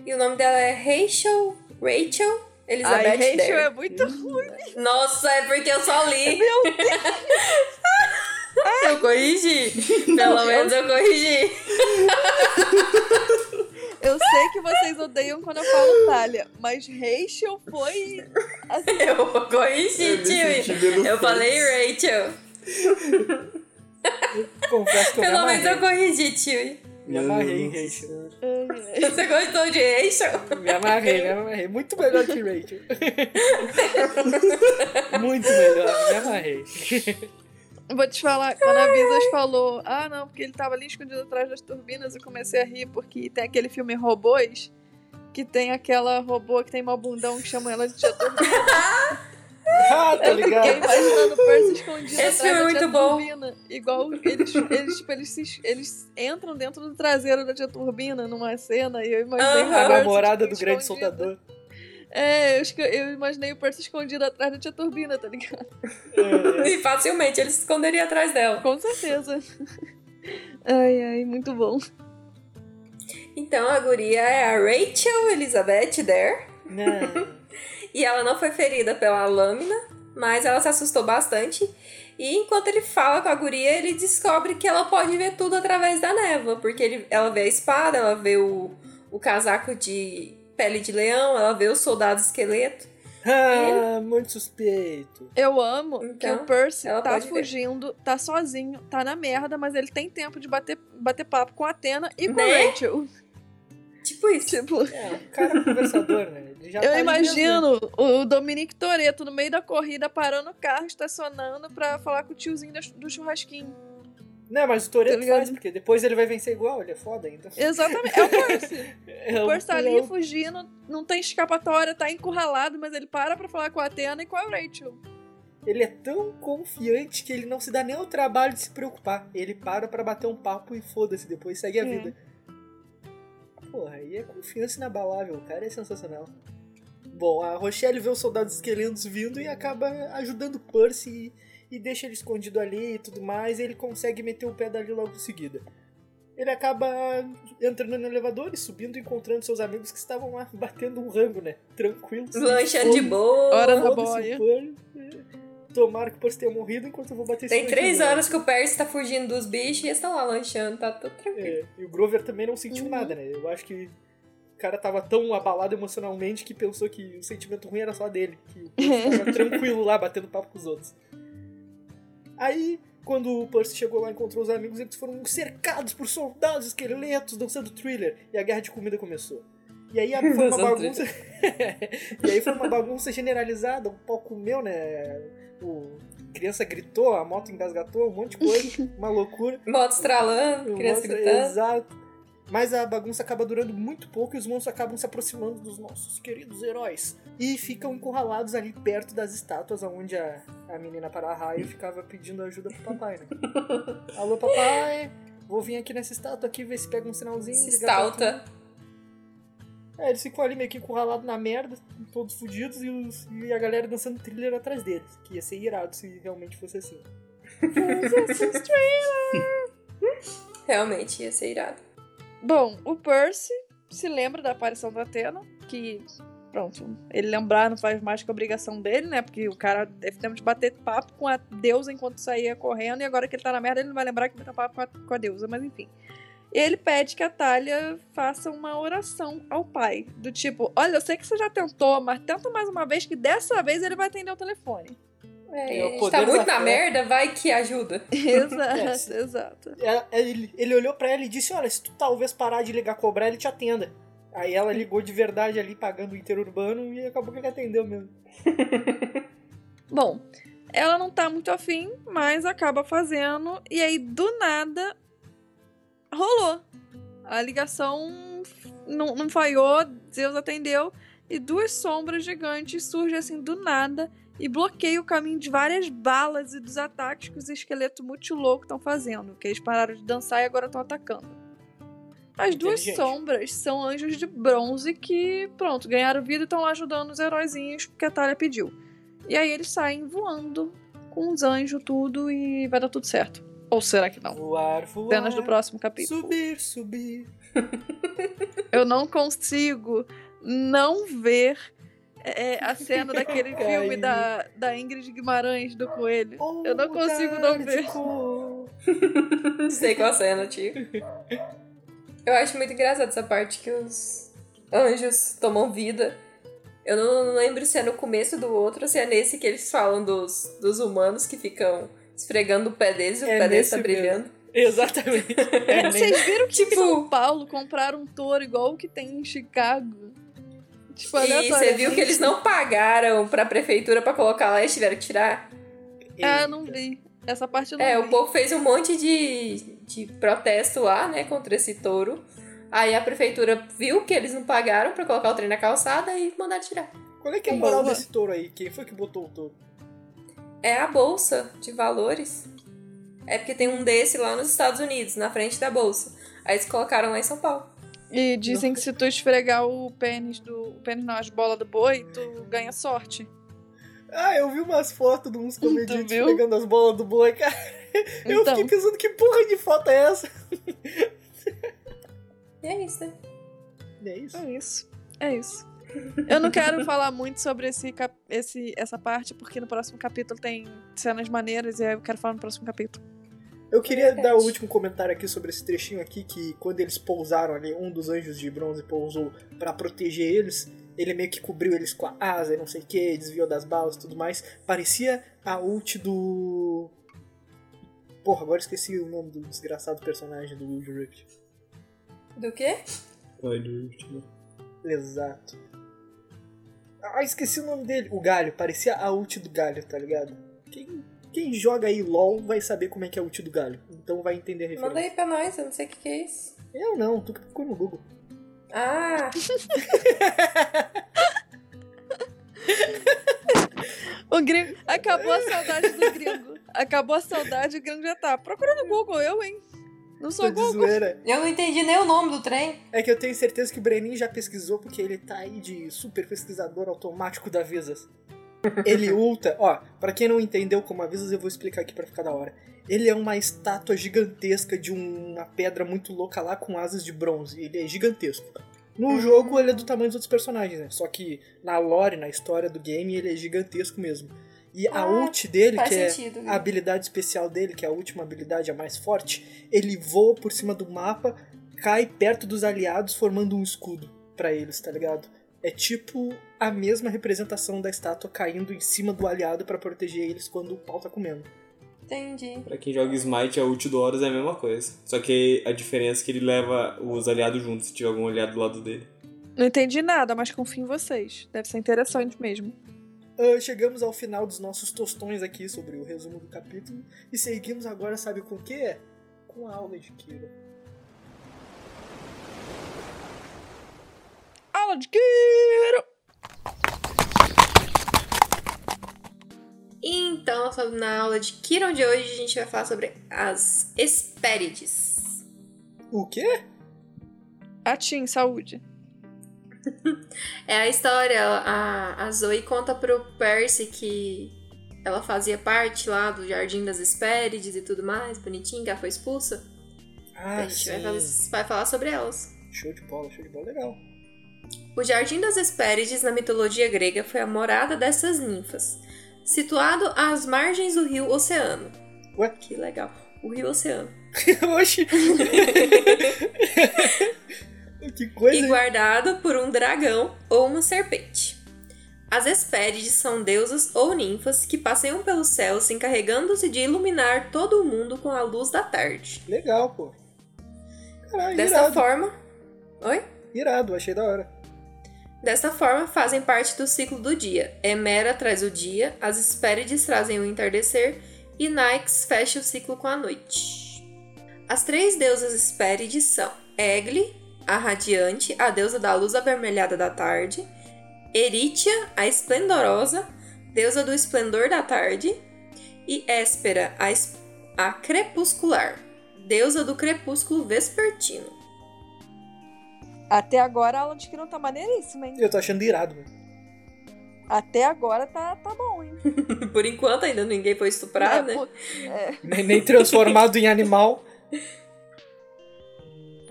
E o nome dela é Rachel, Rachel Elizabeth Ai, Rachel Dare. é muito ruim. Nossa, é porque eu só li. [laughs] eu corrigi. Pelo Não, eu- menos eu corrigi. Eu sei que vocês odeiam quando eu falo Thalia, mas Rachel foi. Assim, Eu corrigi, Eu me senti tio. menos Eu feliz. falei Rachel. Confesso que eu Pelo menos eu corrigi, tio. Me amarrei em Rachel. [laughs] Você gostou de Rachel? Me amarrei, me amarrei. Muito melhor que Rachel. [laughs] Muito melhor, me amarrei. Vou te falar, quando a Visas falou, ah não, porque ele tava ali escondido atrás das turbinas, eu comecei a rir, porque tem aquele filme Robôs, que tem aquela robô que tem uma bundão que chama ela de [laughs] tia turbina. [laughs] Ah, tá Eu fiquei ligado? imaginando o Percy escondido Esse atrás filme é da muito tia bom. turbina. Igual eles, eles, tipo, eles, se- eles entram dentro do traseiro da tia turbina numa cena, e eu imaginei o Aham. A namorada tipo, do grande escondido. soltador. É, eu, eu imaginei o Percy escondido atrás da tia turbina, tá ligado? É, E facilmente ele se esconderia atrás dela. Com certeza. Ai, ai, muito bom. Então a guria é a Rachel Elizabeth Dare. não. E ela não foi ferida pela lâmina, mas ela se assustou bastante. E enquanto ele fala com a guria, ele descobre que ela pode ver tudo através da névoa. Porque ele, ela vê a espada, ela vê o, o casaco de pele de leão, ela vê o soldado esqueleto. Ah, muito suspeito. Eu amo que Então, o Percy ela tá pode ver. fugindo, tá sozinho, tá na merda, mas ele tem tempo de bater, bater papo com a Atena e com Né? a Rachel. Tipo isso. Tipo, É, um cara conversador, né? Eu tá imagino o Dominique Toreto no meio da corrida parando o carro, estacionando pra falar com o tiozinho do churrasquinho. Não, mas o Toreto Tá faz, porque depois ele vai vencer igual, ele é foda ainda. Exatamente, é o Percy. [laughs] É O o- Percy tá é ali o- fugindo, não tem escapatória, tá encurralado, mas ele para pra falar com a Atena e com a Rachel. Ele é tão confiante que ele não se dá nem o trabalho de se preocupar. Ele para pra bater um papo e foda-se, depois segue a É. vida. Porra, aí é confiança inabalável, o cara é sensacional. Bom, a Rochelle vê os soldados esqueletos vindo e acaba ajudando o Percy e, e deixa ele escondido ali e tudo mais, e ele consegue meter o pé dali logo em seguida. Ele acaba entrando no elevador e subindo e encontrando seus amigos que estavam lá batendo um rango, né? Tranquilos. Lanchando de boa. Hora da Foda-se boia. Tomara que o Percy tenha morrido enquanto eu vou bater esse Tem três no horas que o Percy tá fugindo dos bichos e eles estão lá lanchando, tá tudo tranquilo. É, e o Grover também não sentiu Uhum. nada, né? Eu acho que o cara tava tão abalado emocionalmente que pensou que o sentimento ruim era só dele. Que o Percy tava [laughs] tranquilo lá, batendo papo com os outros. Aí, quando o Percy chegou lá e encontrou os amigos, eles foram cercados por soldados esqueletos dançando thriller. E a guerra de comida começou. E aí [laughs] foi uma bagunça. [laughs] e aí foi uma bagunça generalizada, o pau comeu, né? O a criança gritou, a moto engasgatou, um monte de coisa, [laughs] uma loucura. Moto estralando, criança Nossa, gritando. Exato. Mas a bagunça acaba durando muito pouco e os monstros acabam se aproximando dos nossos queridos heróis. E ficam encurralados ali perto das estátuas onde a, a menina para-raio ficava pedindo ajuda pro papai, né? [laughs] Alô, papai! Vou vir aqui nessa estátua aqui ver se pega um sinalzinho. Se estalta. tu." É, eles ficam ali meio que encurralados na merda, todos fudidos, e, os- e a galera dançando thriller atrás deles. Que ia ser irado se realmente fosse assim. [laughs] Realmente ia ser irado. Bom, o Percy se lembra da aparição da Atena, que, pronto, ele lembrar não faz mais que obrigação dele, né? Porque o cara deve ter de bater papo com a deusa enquanto saía correndo, e agora que ele tá na merda, ele não vai lembrar que bateu papo com a, com a deusa, mas enfim. E ele pede que a Talia faça uma oração ao pai. Do tipo, olha, eu sei que você já tentou, mas tenta mais uma vez que dessa vez ele vai atender o telefone. É, É o a gente poder tá muito na fé. merda, vai que ajuda. [laughs] exato, exato. Ela- Ele, ele olhou pra ela e disse: Olha, se tu talvez parar de ligar cobrar, ele te atenda. Aí ela ligou de verdade ali, pagando o interurbano, e acabou que ele atendeu mesmo. [laughs] Bom, ela não tá muito afim, mas acaba fazendo. E aí, do nada, rolou. A ligação não, não falhou, Zeus atendeu. E duas sombras gigantes surgem assim do nada e bloqueiam o caminho de várias balas e dos ataques que os esqueletos muito loucos estão fazendo. Que eles pararam de dançar e agora estão atacando. As duas sombras são anjos de bronze que, pronto, ganharam vida e estão lá ajudando os heróizinhos que a Talia pediu. E aí eles saem voando com os anjos, tudo, e vai dar tudo certo. Ou será que não? Voar, voar. Cenas do próximo capítulo. Subir, subir. [laughs] Eu não consigo não ver é, a cena daquele filme da, da Ingrid Guimarães do Coelho. Eu não consigo não ver. Não [laughs] sei qual cena, tio. Eu acho muito engraçado essa parte que os anjos tomam vida. Eu não lembro se é no começo do outro ou se é nesse que eles falam dos, dos humanos que ficam esfregando o pé deles e o É pé deles tá nesse mesmo. brilhando. Exatamente. É [laughs] Vocês viram que Tipo- em São Paulo compraram um touro igual o que tem em Chicago? Tipo, E você viu que eles não pagaram pra prefeitura pra colocar lá e tiveram que tirar? Ah, não vi. Essa parte eu não É, vi. o povo fez um monte de, de protesto lá, né, contra esse touro. Aí a prefeitura viu que eles não pagaram pra colocar o trem na calçada e mandaram tirar. Qual é que é a moral desse touro aí? Quem foi que botou o touro? É a bolsa de valores. É porque tem um desse lá nos Estados Unidos, na frente da bolsa. Aí eles colocaram lá em São Paulo. E dizem que se tu esfregar o pênis do. O pênis não, as bolas do boi, tu ganha sorte. Ah, eu vi umas fotos de uns comediantes pegando as bolas do boi, cara. Eu Então, fiquei pensando que porra de foto é essa? E é isso, né? É isso. é isso. É isso. Eu não quero falar muito sobre esse, esse, essa parte, porque no próximo capítulo tem cenas maneiras e aí eu quero falar no próximo capítulo. Eu queria dar o último comentário aqui sobre esse trechinho aqui, que quando eles pousaram ali, um dos anjos de bronze pousou pra proteger eles, ele meio que cobriu eles com a asa e não sei o que, desviou das balas e tudo mais. Parecia a ult do... Porra, agora esqueci o nome do desgraçado personagem do Will Rift. Do quê? Olha o último. Exato. Ah, esqueci o nome dele. O Galho. Parecia a ult do Galho, tá ligado? Quem, quem joga aí LOL vai saber como é que é a ult do Galho. Então vai entender a referência. Manda aí pra nós, eu não sei o que, que é isso. Eu não, tu que procura no Google. Ah, [laughs] O gringo. Acabou a saudade do gringo. Acabou a saudade, o gringo já tá. Procura no Google, eu, hein? Não sou Tô de Google. zoeira. eu não entendi nem o nome do trem. É que eu tenho certeza que o Brenin já pesquisou, porque ele tá aí de super pesquisador automático da Visas. Ele [laughs] ulta, ó, pra quem não entendeu como a Visas, eu vou explicar aqui pra ficar da hora. Ele é uma estátua gigantesca de uma pedra muito louca lá com asas de bronze. Ele é gigantesco. No jogo ele é do tamanho dos outros personagens, né? Só que na lore, na história do game, ele é gigantesco mesmo. E a Ah, ult dele, que é sentido. a habilidade especial dele, que é a última habilidade, a mais forte, ele voa por cima do mapa, cai perto dos aliados, formando um escudo pra eles, tá ligado? É tipo a mesma representação da estátua caindo em cima do aliado pra proteger eles quando o pau tá comendo. Entendi. Pra quem joga Smite, a ult do Horus é a mesma coisa. Só que a diferença é que ele leva os aliados juntos, se tiver algum aliado do lado dele. Não entendi nada, mas confio em vocês. Deve ser interessante mesmo. Ah, chegamos ao final dos nossos tostões aqui sobre o resumo do capítulo e seguimos agora, sabe com o quê? Com a aula de Kira. Aula de Kiro! Então, na aula de Kiron de hoje, a gente vai falar sobre as Hespérides. O quê? Atim, saúde. É a história, a, a Zoe conta pro Percy que ela fazia parte lá do Jardim das Hespérides e tudo mais, bonitinho, que ela foi expulsa. Ah, a gente vai, fazer- vai falar sobre elas. Show de bola, show de bola, legal. O Jardim das Hespérides, na mitologia grega, foi a morada dessas ninfas, situado às margens do rio Oceano. Ué? Que legal. O rio Oceano. [laughs] Oxi! [laughs] que coisa! e guardado por um dragão ou uma serpente. As Hespérides são deusas ou ninfas que passeiam pelos céus encarregando-se de iluminar todo o mundo com a luz da tarde. Legal, pô. Caralho, Desta irado. forma. Oi? Irado, achei da hora. Desta forma, fazem parte do ciclo do dia. Hemera traz o dia, as Hespérides trazem o entardecer e Nyx fecha o ciclo com a noite. As três deusas Hespérides são Egli, a radiante, a deusa da luz avermelhada da tarde, Eritia, a esplendorosa, deusa do esplendor da tarde, e Héspera, a, es- a crepuscular, deusa do crepúsculo vespertino. Até agora a aula de Kiron tá maneiríssima, hein? Eu tô achando irado, mano. Até agora tá, tá bom, hein? [laughs] Por enquanto ainda ninguém foi estuprado, É, né? é, Nem, nem transformado em animal. [laughs]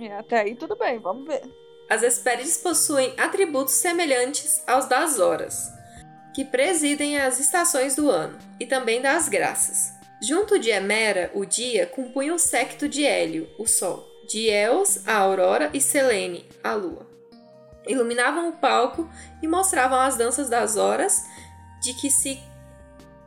é, até aí tudo bem, vamos ver. As Hespérides possuem atributos semelhantes aos das horas, que presidem as estações do ano, e também das graças. Junto de Hemera, o dia, compunha o séquito de Hélio, o sol, de Eos, a aurora, e Selene, a lua. Iluminavam o palco e mostravam as danças das horas de que se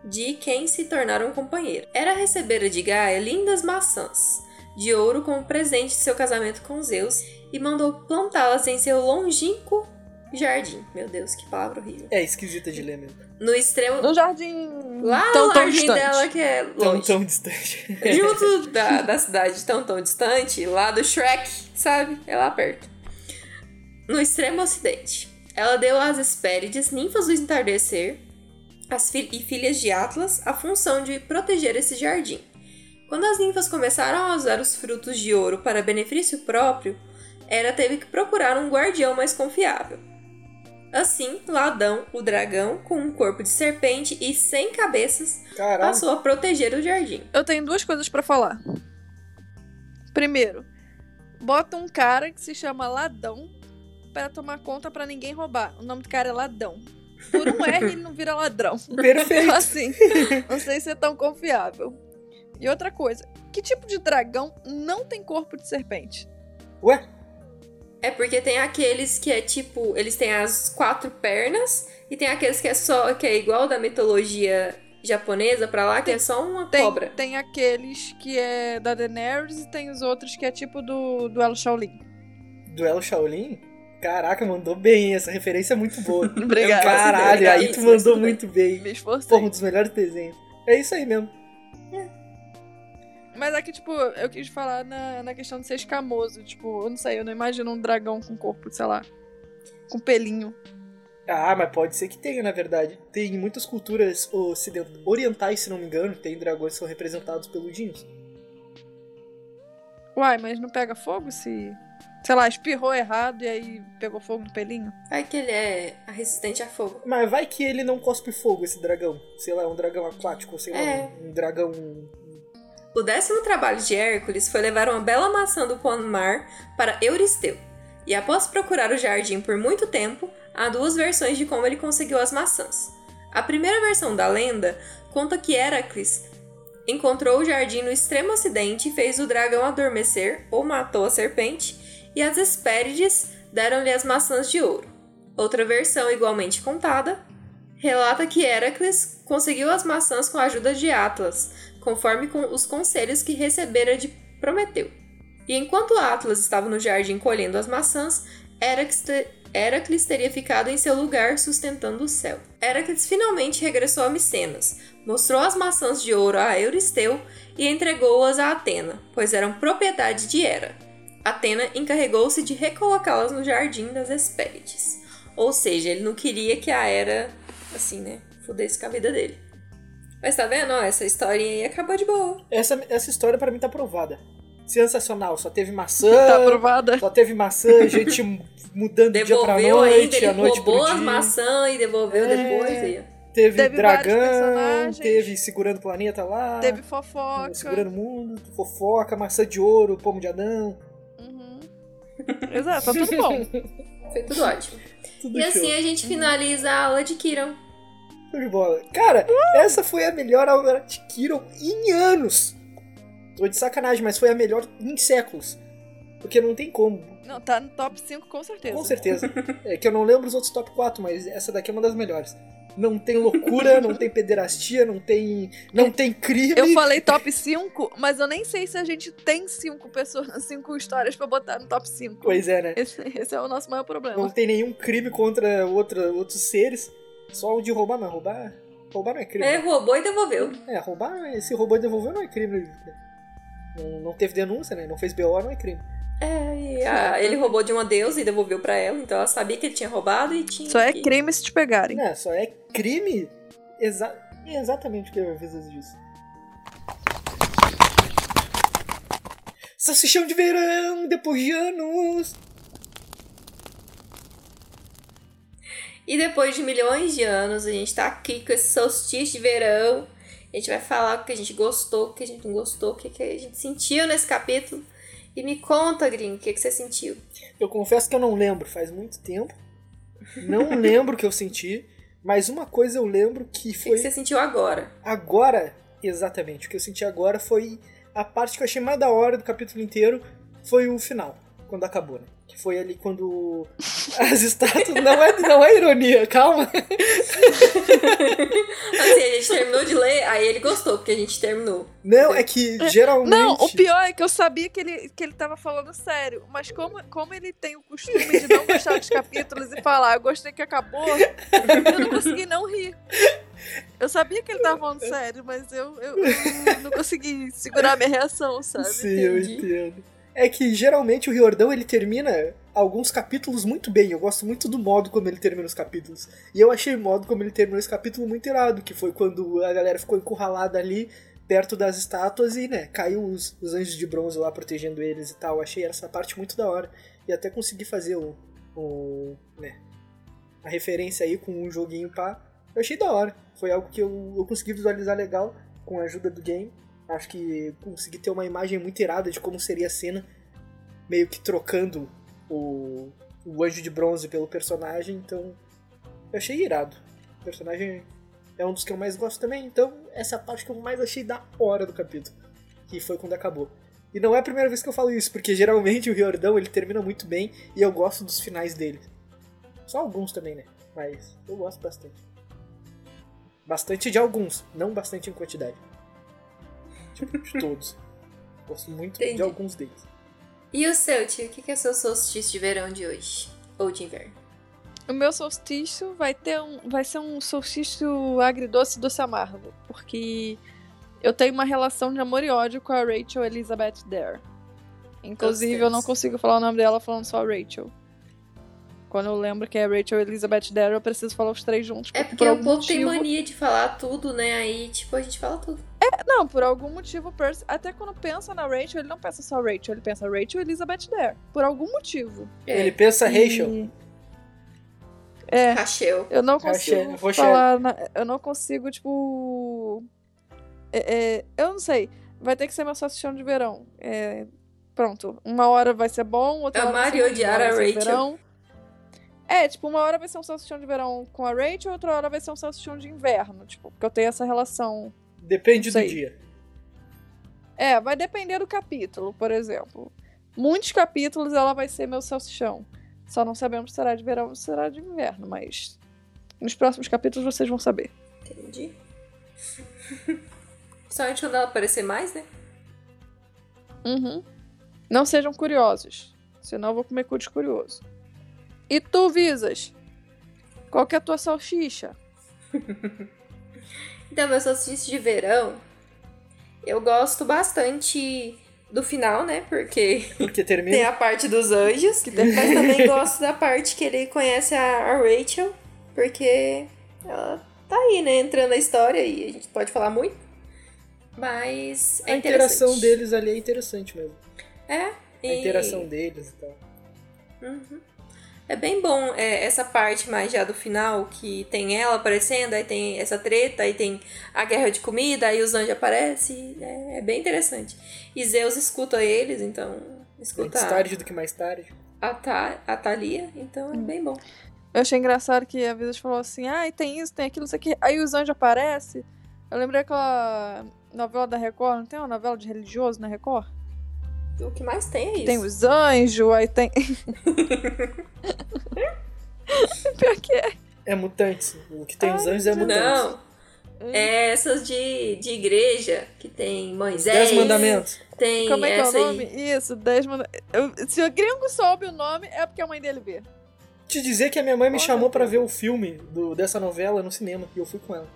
de quem se tornaram companheiro. Era receber de Gaia lindas maçãs de ouro como presente de seu casamento com Zeus e mandou plantá-las em seu longínquo jardim. Meu Deus, que palavra horrível. É esquisita de ler mesmo. No extremo. No jardim Lá tão, no tão jardim distante. dela, que é Tão, longe. tão distante. [laughs] Junto da, da cidade tão tão distante, lá do Shrek, sabe? É lá perto. No extremo ocidente. Ela deu às Hespérides, ninfas do entardecer, as fi- e filhas de Atlas, a função de proteger esse jardim. Quando as ninfas começaram a usar os frutos de ouro para benefício próprio, Hera teve que procurar um guardião mais confiável. Assim, Ladão, o dragão, com um corpo de serpente e sem cabeças, Caralho. passou a proteger o jardim. Eu tenho duas coisas pra falar. Primeiro, bota um cara que se chama Ladão pra tomar conta pra ninguém roubar. O nome do cara é Ladão. Por um R ele não vira ladrão. Perfeito. [laughs] Então, assim, não sei se é tão confiável. E outra coisa, que tipo de dragão não tem corpo de serpente? Ué? É porque tem aqueles que é tipo, eles têm as quatro pernas e tem aqueles que é só que é igual da mitologia japonesa pra lá, que é só uma Tem, cobra. tem aqueles que é da Daenerys e tem os outros que é tipo do duelo Shaolin. Duelo Shaolin? Caraca, mandou bem. Essa referência é muito boa. [laughs] Obrigada. Caralho, aí tu mandou muito bem. Me esforcei. Pô, um dos melhores desenhos. É isso aí mesmo. Mas aqui, tipo, eu quis falar na, na questão de ser escamoso. Tipo, eu não sei, eu não imagino um dragão com corpo, sei lá, com pelinho. Ah, mas pode ser que tenha, na verdade. Tem muitas culturas orientais, se não me engano, tem dragões que são representados peludinhos. Uai, mas não pega fogo se. Sei lá, espirrou errado e aí pegou fogo no pelinho? Vai que ele é resistente a fogo. Mas vai que ele não cospe fogo, esse dragão. Sei lá, um dragão aquático, sei É. lá, um dragão. O décimo trabalho de Hércules foi levar uma bela maçã do pomar para Euristeu. E após procurar o jardim por muito tempo, há duas versões de como ele conseguiu as maçãs. A primeira versão da lenda conta que Heracles encontrou o jardim no extremo ocidente e fez o dragão adormecer ou matou a serpente, e as Hespérides deram-lhe as maçãs de ouro. Outra versão, igualmente contada, relata que Heracles conseguiu as maçãs com a ajuda de Atlas, conforme com os conselhos que recebera de Prometeu. E enquanto Atlas estava no jardim colhendo as maçãs, Heracles, te- Heracles teria ficado em seu lugar sustentando o céu. Heracles finalmente regressou a Micenas, mostrou as maçãs de ouro a Euristeu e entregou-as a Atena, pois eram propriedade de Hera. Atena encarregou-se de recolocá-las no jardim das Hespérides. Ou seja, ele não queria que a Hera, assim, né, fudesse com a vida dele. Mas tá vendo? Ó, essa historinha aí acabou de boa. Essa, essa história pra mim tá provada. Sensacional, só teve maçã. [laughs] Tá aprovada? Só teve maçã, gente mudando de dia pra Devolveu noite, ainda, ele a noite roubou pro as dia. maçãs e devolveu É. depois. Aí. Teve, Teve dragão, teve segurando o planeta lá. Teve fofoca. Segurando o mundo, fofoca, maçã de ouro, pomo de Adão. Uhum. Exato, tá tudo bom. Foi tudo ótimo. [laughs] Tudo E show. assim a gente finaliza a aula de Kiron. Show de bola. Cara, essa foi a melhor aula de Kiron em anos. Tô de sacanagem, mas foi a melhor em séculos. Porque não tem como. Não, tá no top 5 com certeza. Com certeza. É que eu não lembro os outros top 4, mas essa daqui é uma das melhores. Não tem loucura, [laughs] não tem pederastia, não tem. Não tem crime. Eu falei top 5, mas eu nem sei se a gente tem 5 pessoas, 5 histórias pra botar no top 5. Pois é, né? Esse, esse é o nosso maior problema. Não tem nenhum crime contra outra, outros seres. Só o de roubar, não. Roubar. Roubar não é crime. É, roubou e devolveu. É, roubar, esse roubou e devolveu não é crime. Não, não teve denúncia, né? Não fez BO, não é crime. É, e a- ele roubou de uma deusa e devolveu pra ela, então ela sabia que ele tinha roubado e tinha. Só é crime se te pegarem. É, só é crime. Exa é exatamente o que eu fiz disso. Salsichão de verão, depois de anos. E depois de milhões de anos, a gente tá aqui com esse solstício de verão. A gente vai falar o que a gente gostou, o que a gente não gostou, o que que a gente sentiu nesse capítulo. E me conta, Gringo, o que, que você sentiu? Eu confesso que eu não lembro, faz muito tempo. Não [laughs] lembro o que eu senti. Mas uma coisa eu lembro que O que, foi. que você sentiu agora? Agora, exatamente, o que eu senti agora foi a parte que eu achei mais da hora do capítulo inteiro foi o final, quando acabou, né? Que foi ali quando as estátuas. Não é, não é ironia, calma. Assim, a gente terminou de ler, aí ele gostou, porque a gente terminou. Não, é que geralmente. Não, o pior é que eu sabia que ele, que ele tava falando sério. Mas como, como ele tem o costume de não gostar dos capítulos e falar, eu gostei que acabou, eu não consegui não rir. Eu sabia que ele tava falando sério, mas eu, eu, eu não consegui segurar minha reação, sabe? Sim, eu Entendi. entendo. É que geralmente o Riordão ele termina alguns capítulos muito bem. Eu gosto muito do modo como ele termina os capítulos. E eu achei o modo como ele terminou esse capítulo muito irado, que foi quando a galera ficou encurralada ali perto das estátuas e, né, caiu os, os anjos de bronze lá protegendo eles e tal. Eu achei essa parte muito da hora. E até consegui fazer o, o né, a referência aí com um joguinho pá. Eu achei da hora. Foi algo que eu, eu consegui visualizar legal com a ajuda do game. Acho que consegui ter uma imagem muito irada de como seria a cena, meio que trocando o, o anjo de bronze pelo personagem, então eu achei irado. O personagem é um dos que eu mais gosto também, então essa é a parte que eu mais achei da hora do capítulo, que foi quando acabou. E não é a primeira vez que eu falo isso, porque geralmente o Riordão ele termina muito bem e eu gosto dos finais dele. Só alguns também, né? Mas eu gosto bastante. Bastante de alguns, não bastante em quantidade. De todos. Gosto muito Entendi. de alguns deles. E o seu, tio? O que, é o seu solstício de verão de hoje? Ou de inverno? O meu solstício vai ter um, vai ser um solstício agridoce doce amargo, porque eu tenho uma relação de amor e ódio com a Rachel Elizabeth Dare. Inclusive, eu não consigo falar o nome dela falando só Rachel. Quando eu lembro que é Rachel Elizabeth Dare, eu preciso falar os três juntos. É por porque o algum povo tem motivo- mania de falar tudo, né? Aí, tipo, a gente fala tudo. Não, por algum motivo, Percy, até quando pensa na Rachel, ele não pensa só Rachel, ele pensa Rachel Elizabeth Dare. Por algum motivo. É, Ele pensa Rachel. E- É, Rachel. eu não consigo falar. na- eu não consigo, tipo. é- é, eu não sei. Vai ter que ser meu salsichão de verão. É, pronto. Uma hora vai ser bom, outra hora Amar vai e ser ruim, odiar uma hora a vai Rachel. verão. É, tipo, uma hora vai ser um salsichão de verão com a Rachel, outra hora vai ser um salsichão de inverno. Tipo, porque eu tenho essa relação. Depende do Sei. dia. É, vai depender do capítulo, por exemplo. Muitos capítulos ela vai ser meu salsichão. Só não sabemos se será de verão ou se será de inverno, mas nos próximos capítulos vocês vão saber. Entendi. [laughs] Principalmente quando ela aparecer mais, né? Uhum. Não sejam curiosos, senão eu vou comer cu de curioso. E tu, Visas? Qual que é a tua salsicha? [laughs] Então, meu solstício de verão, eu gosto bastante do final, né? Porque [laughs] Porque tem termina. a parte dos anjos, mas também gosto da parte que ele conhece a, a Rachel, porque ela tá aí, né? Entrando na história e a gente pode falar muito. Mas é A interação deles ali é interessante mesmo. É. A e- interação deles e tal. Uhum. É bem bom é, essa parte mais já do final, que tem ela aparecendo, aí tem essa treta, aí tem a guerra de comida, aí os anjos aparecem. É, é bem interessante. E Zeus escuta eles, então. Escuta Antes tarde do que mais tarde. a, Tha- a Thalia, então é bem bom. Eu achei engraçado que a Visas falou assim: ah, tem isso, tem aquilo, isso aqui. Aí os anjos aparecem. Eu lembrei aquela novela da Record, não tem uma novela de religioso na Record? O que mais tem é isso. Tem os anjos, aí tem. [laughs] Pior que é. É mutantes. O que tem os anjos é mutantes. Não, é essas de, de igreja, que tem Moisés. Dez mandamentos. Tem Como é que é o essa aí. nome? Isso, 10 manda... Eu- Se o gringo soube o nome, é porque a mãe dele vê. Te dizer que a minha mãe me chamou pra ver o filme do, dessa novela no cinema. E eu fui com ela.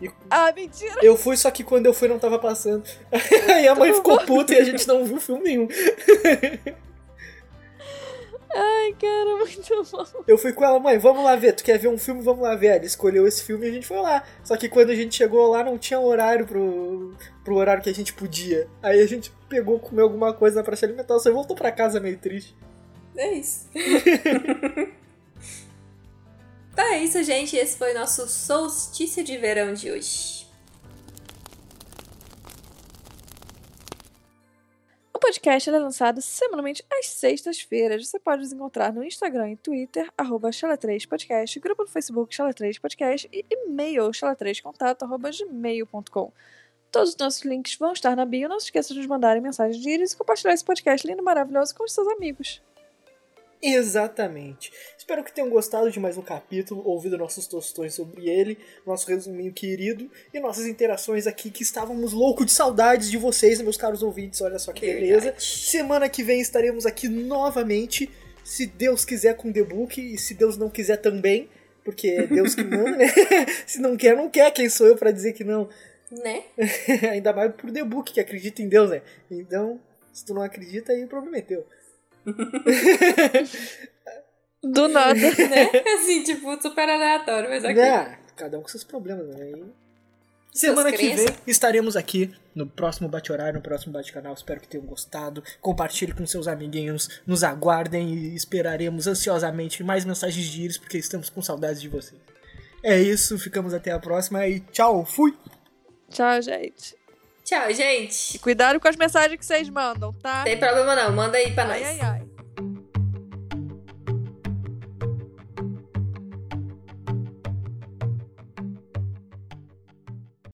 E Ah, mentira! eu fui, só que quando eu fui não tava passando. [laughs] Aí a mãe ficou puta e a gente não viu filme nenhum. [laughs] Ai, cara, muito bom. Eu fui com ela, mãe, vamos lá ver. Tu quer ver um filme? Vamos lá ver. Ela escolheu esse filme e a gente foi lá. Só que quando a gente chegou lá não tinha horário pro, pro horário que a gente podia. Aí a gente pegou, comeu alguma coisa na praça de alimentação e voltou pra casa meio triste. É isso. [laughs] tá, é isso, gente. Esse foi o nosso solstício de verão de hoje. O podcast é lançado semanalmente às sextas-feiras. Você pode nos encontrar no Instagram e Twitter, arroba Chala3podcast, grupo no Facebook Chala3podcast e e-mail chala3contato, arroba gmail.com. Todos os nossos links vão estar na bio. Não se esqueça de nos mandarem mensagens de íris e compartilhar esse podcast lindo e maravilhoso com os seus amigos. Exatamente. Espero que tenham gostado de mais um capítulo, ouvido nossos tostões sobre ele, nosso resuminho querido e nossas interações aqui que estávamos loucos de saudades de vocês, meus caros ouvintes. Olha só que beleza. Verdade. Semana que vem estaremos aqui novamente, se Deus quiser com The Book e se Deus não quiser também, porque é Deus que manda, né? [laughs] se não quer, não quer. Quem sou eu pra dizer que não? Né? [laughs] Ainda mais por The Book que acredita em Deus, né? Então, se tu não acredita, aí o problema é teu. [laughs] Do nada. né? [laughs] Assim, tipo, super aleatório, mas ok. Né? Cada um com seus problemas, né? E Semana que vem estaremos aqui no próximo Bate-Horário, no próximo Bate-Canal. Espero que tenham gostado. Compartilhe com seus amiguinhos. Nos aguardem e esperaremos ansiosamente mais mensagens de íris, porque estamos com saudades de vocês. É isso, ficamos até a próxima e tchau, fui! Tchau, gente. Tchau, gente. Cuidado com as mensagens que vocês mandam, tá? Tem problema não, manda aí pra Ai, nós. ai, ai.